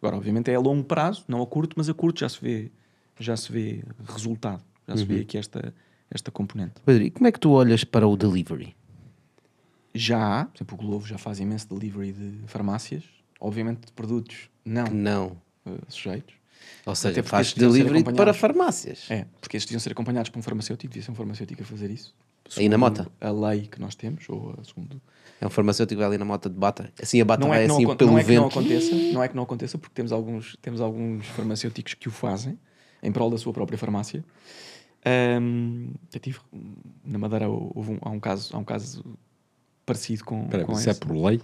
Agora, obviamente, é a longo prazo, não a curto, mas a curto já se vê, já se vê resultado, já uhum. se vê uhum. aqui esta, esta componente. Pedro, e como é que tu olhas para o delivery? Já há, por exemplo, o Globo já faz imenso delivery de farmácias, obviamente de produtos não, não. Uh, sujeitos. Ou seja, faz delivery para farmácias. É, porque estes deviam ser acompanhados por um farmacêutico, devia ser um farmacêutico a fazer isso. Aí na mota? A lei que nós temos, ou a segundo é um farmacêutico que vai ali na moto de bata. Assim a bata não vai é assim não, pelo não é vento. não aconteça, não é que não aconteça, porque temos alguns, temos alguns farmacêuticos que o fazem em prol da sua própria farmácia. Um, eu tive na Madeira houve um, há um caso há um caso parecido com, Pera, com isso é por lei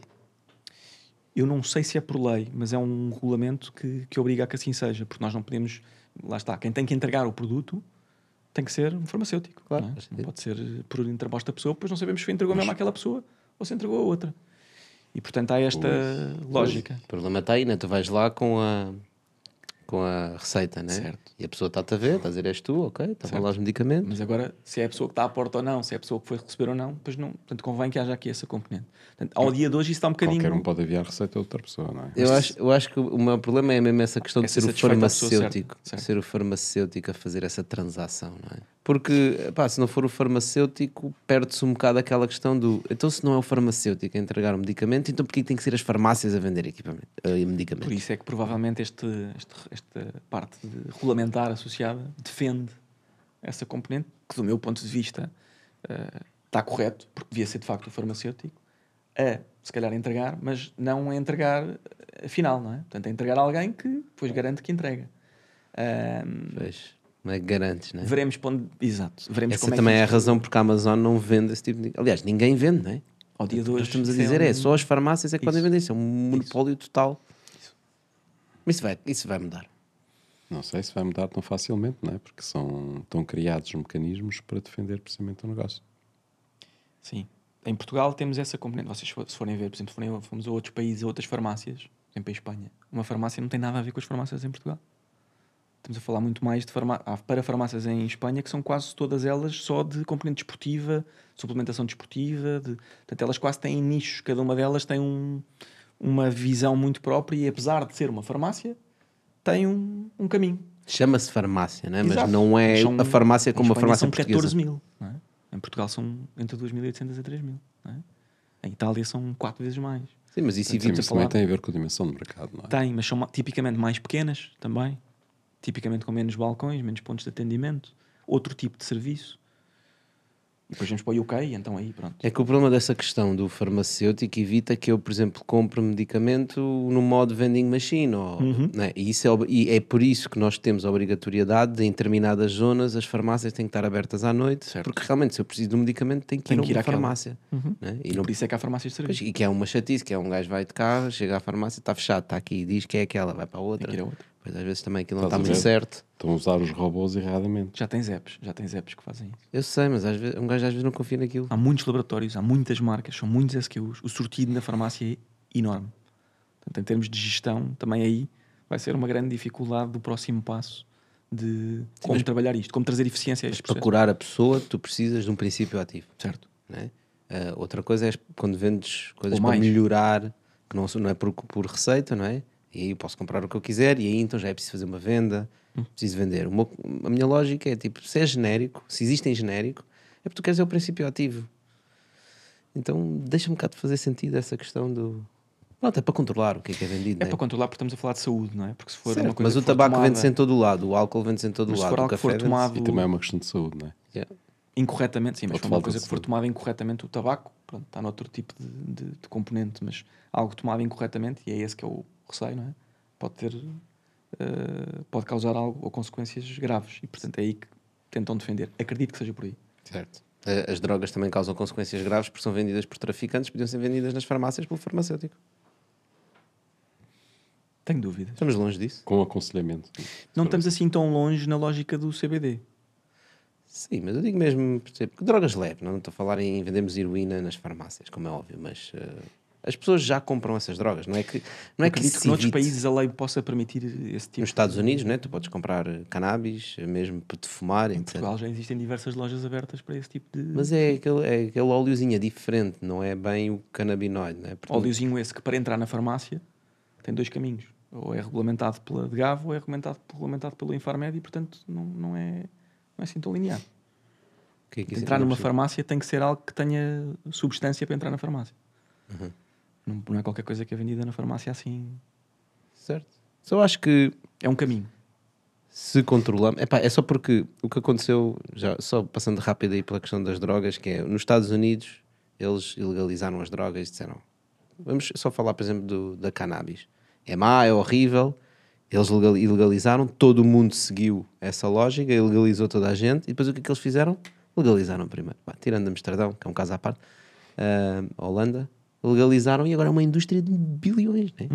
eu não sei se é por lei mas é um regulamento que, que obriga a que assim seja porque nós não podemos lá está quem tem que entregar o produto tem que ser um farmacêutico claro, não, é? não pode ser por interposta pessoa pois não sabemos se entregou mesmo àquela pessoa ou se entregou a outra. E portanto há esta pois, lógica. Pois, o problema está aí, né? tu vais lá com a, com a receita, né? Certo. E a pessoa está-te a ver, está a dizer és tu, ok, estão lá os medicamentos. Mas agora, se é a pessoa que está à porta ou não, se é a pessoa que foi receber ou não, pois não, portanto convém que haja aqui essa componente. Portanto, ao dia de hoje isso está um bocadinho. Qualquer um pode enviar a receita a outra pessoa, não é? Eu acho, eu acho que o meu problema é mesmo essa questão de ser o farmacêutico, certo. ser o farmacêutico a fazer essa transação, não é? Porque, pá, se não for o farmacêutico, perde-se um bocado aquela questão do. Então, se não é o farmacêutico a entregar o medicamento, então porquê tem que ser as farmácias a vender equipamento, uh, medicamentos? Por isso é que provavelmente este, este, esta parte de regulamentar associada defende essa componente, que do meu ponto de vista uh, está correto, porque devia ser de facto o farmacêutico, a se calhar entregar, mas não a entregar afinal, não é? Portanto, a entregar a alguém que depois garante que entrega. Um, pois. Não é garantes, não é? Veremos onde... Exato. Veremos Essa também é, é a razão porque a Amazon não vende esse tipo de. Aliás, ninguém vende, não é? Ao dia de hoje. estamos a dizer é, um... é só as farmácias é que isso. podem vender. Isso é um monopólio isso. total. Isso. Isso, vai, isso vai mudar. Não sei se vai mudar tão facilmente, não é? Porque são, estão criados mecanismos para defender precisamente o negócio. Sim. Em Portugal temos essa componente. Vocês, se forem ver, por exemplo, forem, fomos a outros países, a outras farmácias, por exemplo, em Espanha, uma farmácia não tem nada a ver com as farmácias em Portugal. Estamos a falar muito mais de farmá para farmácias em Espanha, que são quase todas elas só de componente desportiva, suplementação desportiva. De... Portanto, elas quase têm nichos, cada uma delas tem um, uma visão muito própria e, apesar de ser uma farmácia, tem um, um caminho. Chama-se farmácia, né? mas não é são, a farmácia como uma farmácia são portuguesa. 14 mil. É? Em Portugal são entre 2.800 a 3.000. Não é? Em Itália são quatro vezes mais. Sim, mas isso evita mas também tem a ver com a dimensão do mercado, não é? Tem, mas são tipicamente mais pequenas também. Tipicamente com menos balcões, menos pontos de atendimento. Outro tipo de serviço. E depois vamos para o UK, então aí pronto. É que o problema dessa questão do farmacêutico evita que eu, por exemplo, compre medicamento no modo vending machine. Ou, Uhum. né? e, isso é, e é por isso que nós temos a obrigatoriedade de, em determinadas zonas, as farmácias têm que estar abertas à noite, Certo. porque realmente, se eu preciso de um medicamento, tenho que Tem ir a uma àquela. farmácia. né? E, não, Por isso é que há farmácias de pois, serviço. e que é uma chatice, que é um gajo vai de carro, chega à farmácia, está fechado, está aqui, diz que é aquela, vai para a outra. outra. Pois às vezes também aquilo não está a muito certo. Estão a usar os robôs erradamente. Já tens apps, já tens apps que fazem isso. Eu sei, mas às vezes, um gajo às vezes não confia naquilo. Há muitos laboratórios, há muitas marcas, são muitos SKUs. O sortido na farmácia é enorme. Portanto, em termos de gestão, também aí vai ser uma grande dificuldade do próximo passo de como trabalhar isto, como trazer eficiência a Mas este para curar a pessoa, tu precisas de um princípio ativo. Certo. né? Ah, outra coisa é quando vendes coisas para melhorar, que não, não é por, por receita, não é? E aí eu posso comprar o que eu quiser, e aí então já é preciso fazer uma venda, Hum. preciso vender. O meu- a minha lógica é tipo: se é genérico, se existe em genérico, é porque tu queres é o princípio ativo. Então deixa um bocado de fazer sentido essa questão do. Pronto, é para controlar o que é que é vendido. É né? para controlar porque estamos a falar de saúde, não é? Porque se for Certo, uma coisa mas o tabaco tomada vende-se em todo o lado, o álcool vende-se em todo o Mas se lado, for o café for vende-se- tomado E também é uma questão de saúde, não é? Yeah. incorretamente, sim, mas se for uma coisa que for tomada incorretamente, o tabaco, pronto, está noutro tipo de, de- de componente, mas algo tomado incorretamente, e é esse que é o receio, não é? Pode ter, eh, pode causar algo ou consequências graves, e portanto é aí que tentam defender. Acredito que seja por aí. Certo. Eh, As drogas também causam consequências graves porque são vendidas por traficantes, podiam ser vendidas nas farmácias pelo farmacêutico. Tenho dúvidas. Estamos longe disso. Com aconselhamento. Não estamos assim tão longe na lógica do CBD. Sim, mas eu digo mesmo, por exemplo, que drogas leves, não estou a falar em vendermos heroína nas farmácias, como é óbvio, mas eh, as pessoas já compram essas drogas, não é que não é que, Acredito que, noutros países a lei possa permitir esse tipo nos Estados Unidos, né, tu podes comprar eh, cannabis, eh, mesmo para te fumar, Em. Portugal já existem diversas lojas abertas para esse tipo de Mas é aquele, é aquele óleozinho é diferente, não é bem o canabinoide, né? Portanto, óleozinho esse que para entrar na farmácia tem dois caminhos. Ou é regulamentado pela DGAV ou é regulamentado, regulamentado pelo Infarmed e, portanto, não, não, é, não é assim tão linear. que é que entrar não numa percebo. farmácia tem que ser algo que tenha substância para entrar na farmácia. Uhum. Não, não é qualquer coisa que é vendida na farmácia assim. Certo. Só acho que É um caminho. se controlamos. Epá, é só porque o que aconteceu, já só passando rápido aí pela questão das drogas, que é nos Estados Unidos eles ilegalizaram as drogas e disseram. Vamos só falar, por exemplo, do, da cannabis. É má, é horrível. Eles legal- ilegalizaram, todo mundo seguiu essa lógica, ilegalizou toda a gente, e depois o que é que eles fizeram? Legalizaram primeiro. Pá, tirando Amsterdão, que é um caso à parte, ah, Holanda, legalizaram e agora é uma indústria de bilhões né?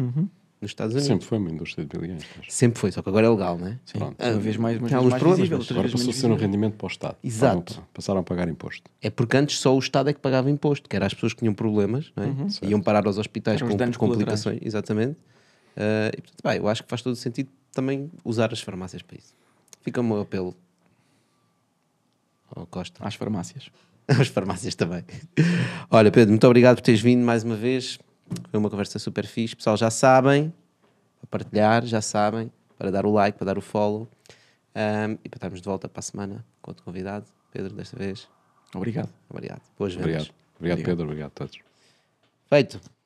nos Estados Unidos. Sempre foi uma indústria de bilhões. mas Sempre foi, só que agora é legal, não é? Sim. Pronto. Uma vez mais, alguns mais problemas, visível, mas Agora passou a ser um rendimento para o Estado. Exato. Passaram a pagar imposto. É porque antes só o Estado é que pagava imposto, que era as pessoas que tinham problemas, não é? iam parar aos hospitais Eram com complicações. Exatamente. Ah, e, portanto, pá, eu acho que faz todo o sentido também usar as farmácias para isso. Fica o meu apelo ao Costa. Às farmácias. As farmácias também. Olha, Pedro, muito obrigado por teres vindo mais uma vez. Foi uma conversa super fixe. Pessoal, já sabem, para partilhar, já sabem, para dar o like, para dar o follow. Ahm, e para estarmos de volta para a semana com outro convidado. Pedro, desta vez. Obrigado. Obrigado. Boas vendas. Obrigado. Obrigado, Obrigado. Pedro. Obrigado a todos. Feito.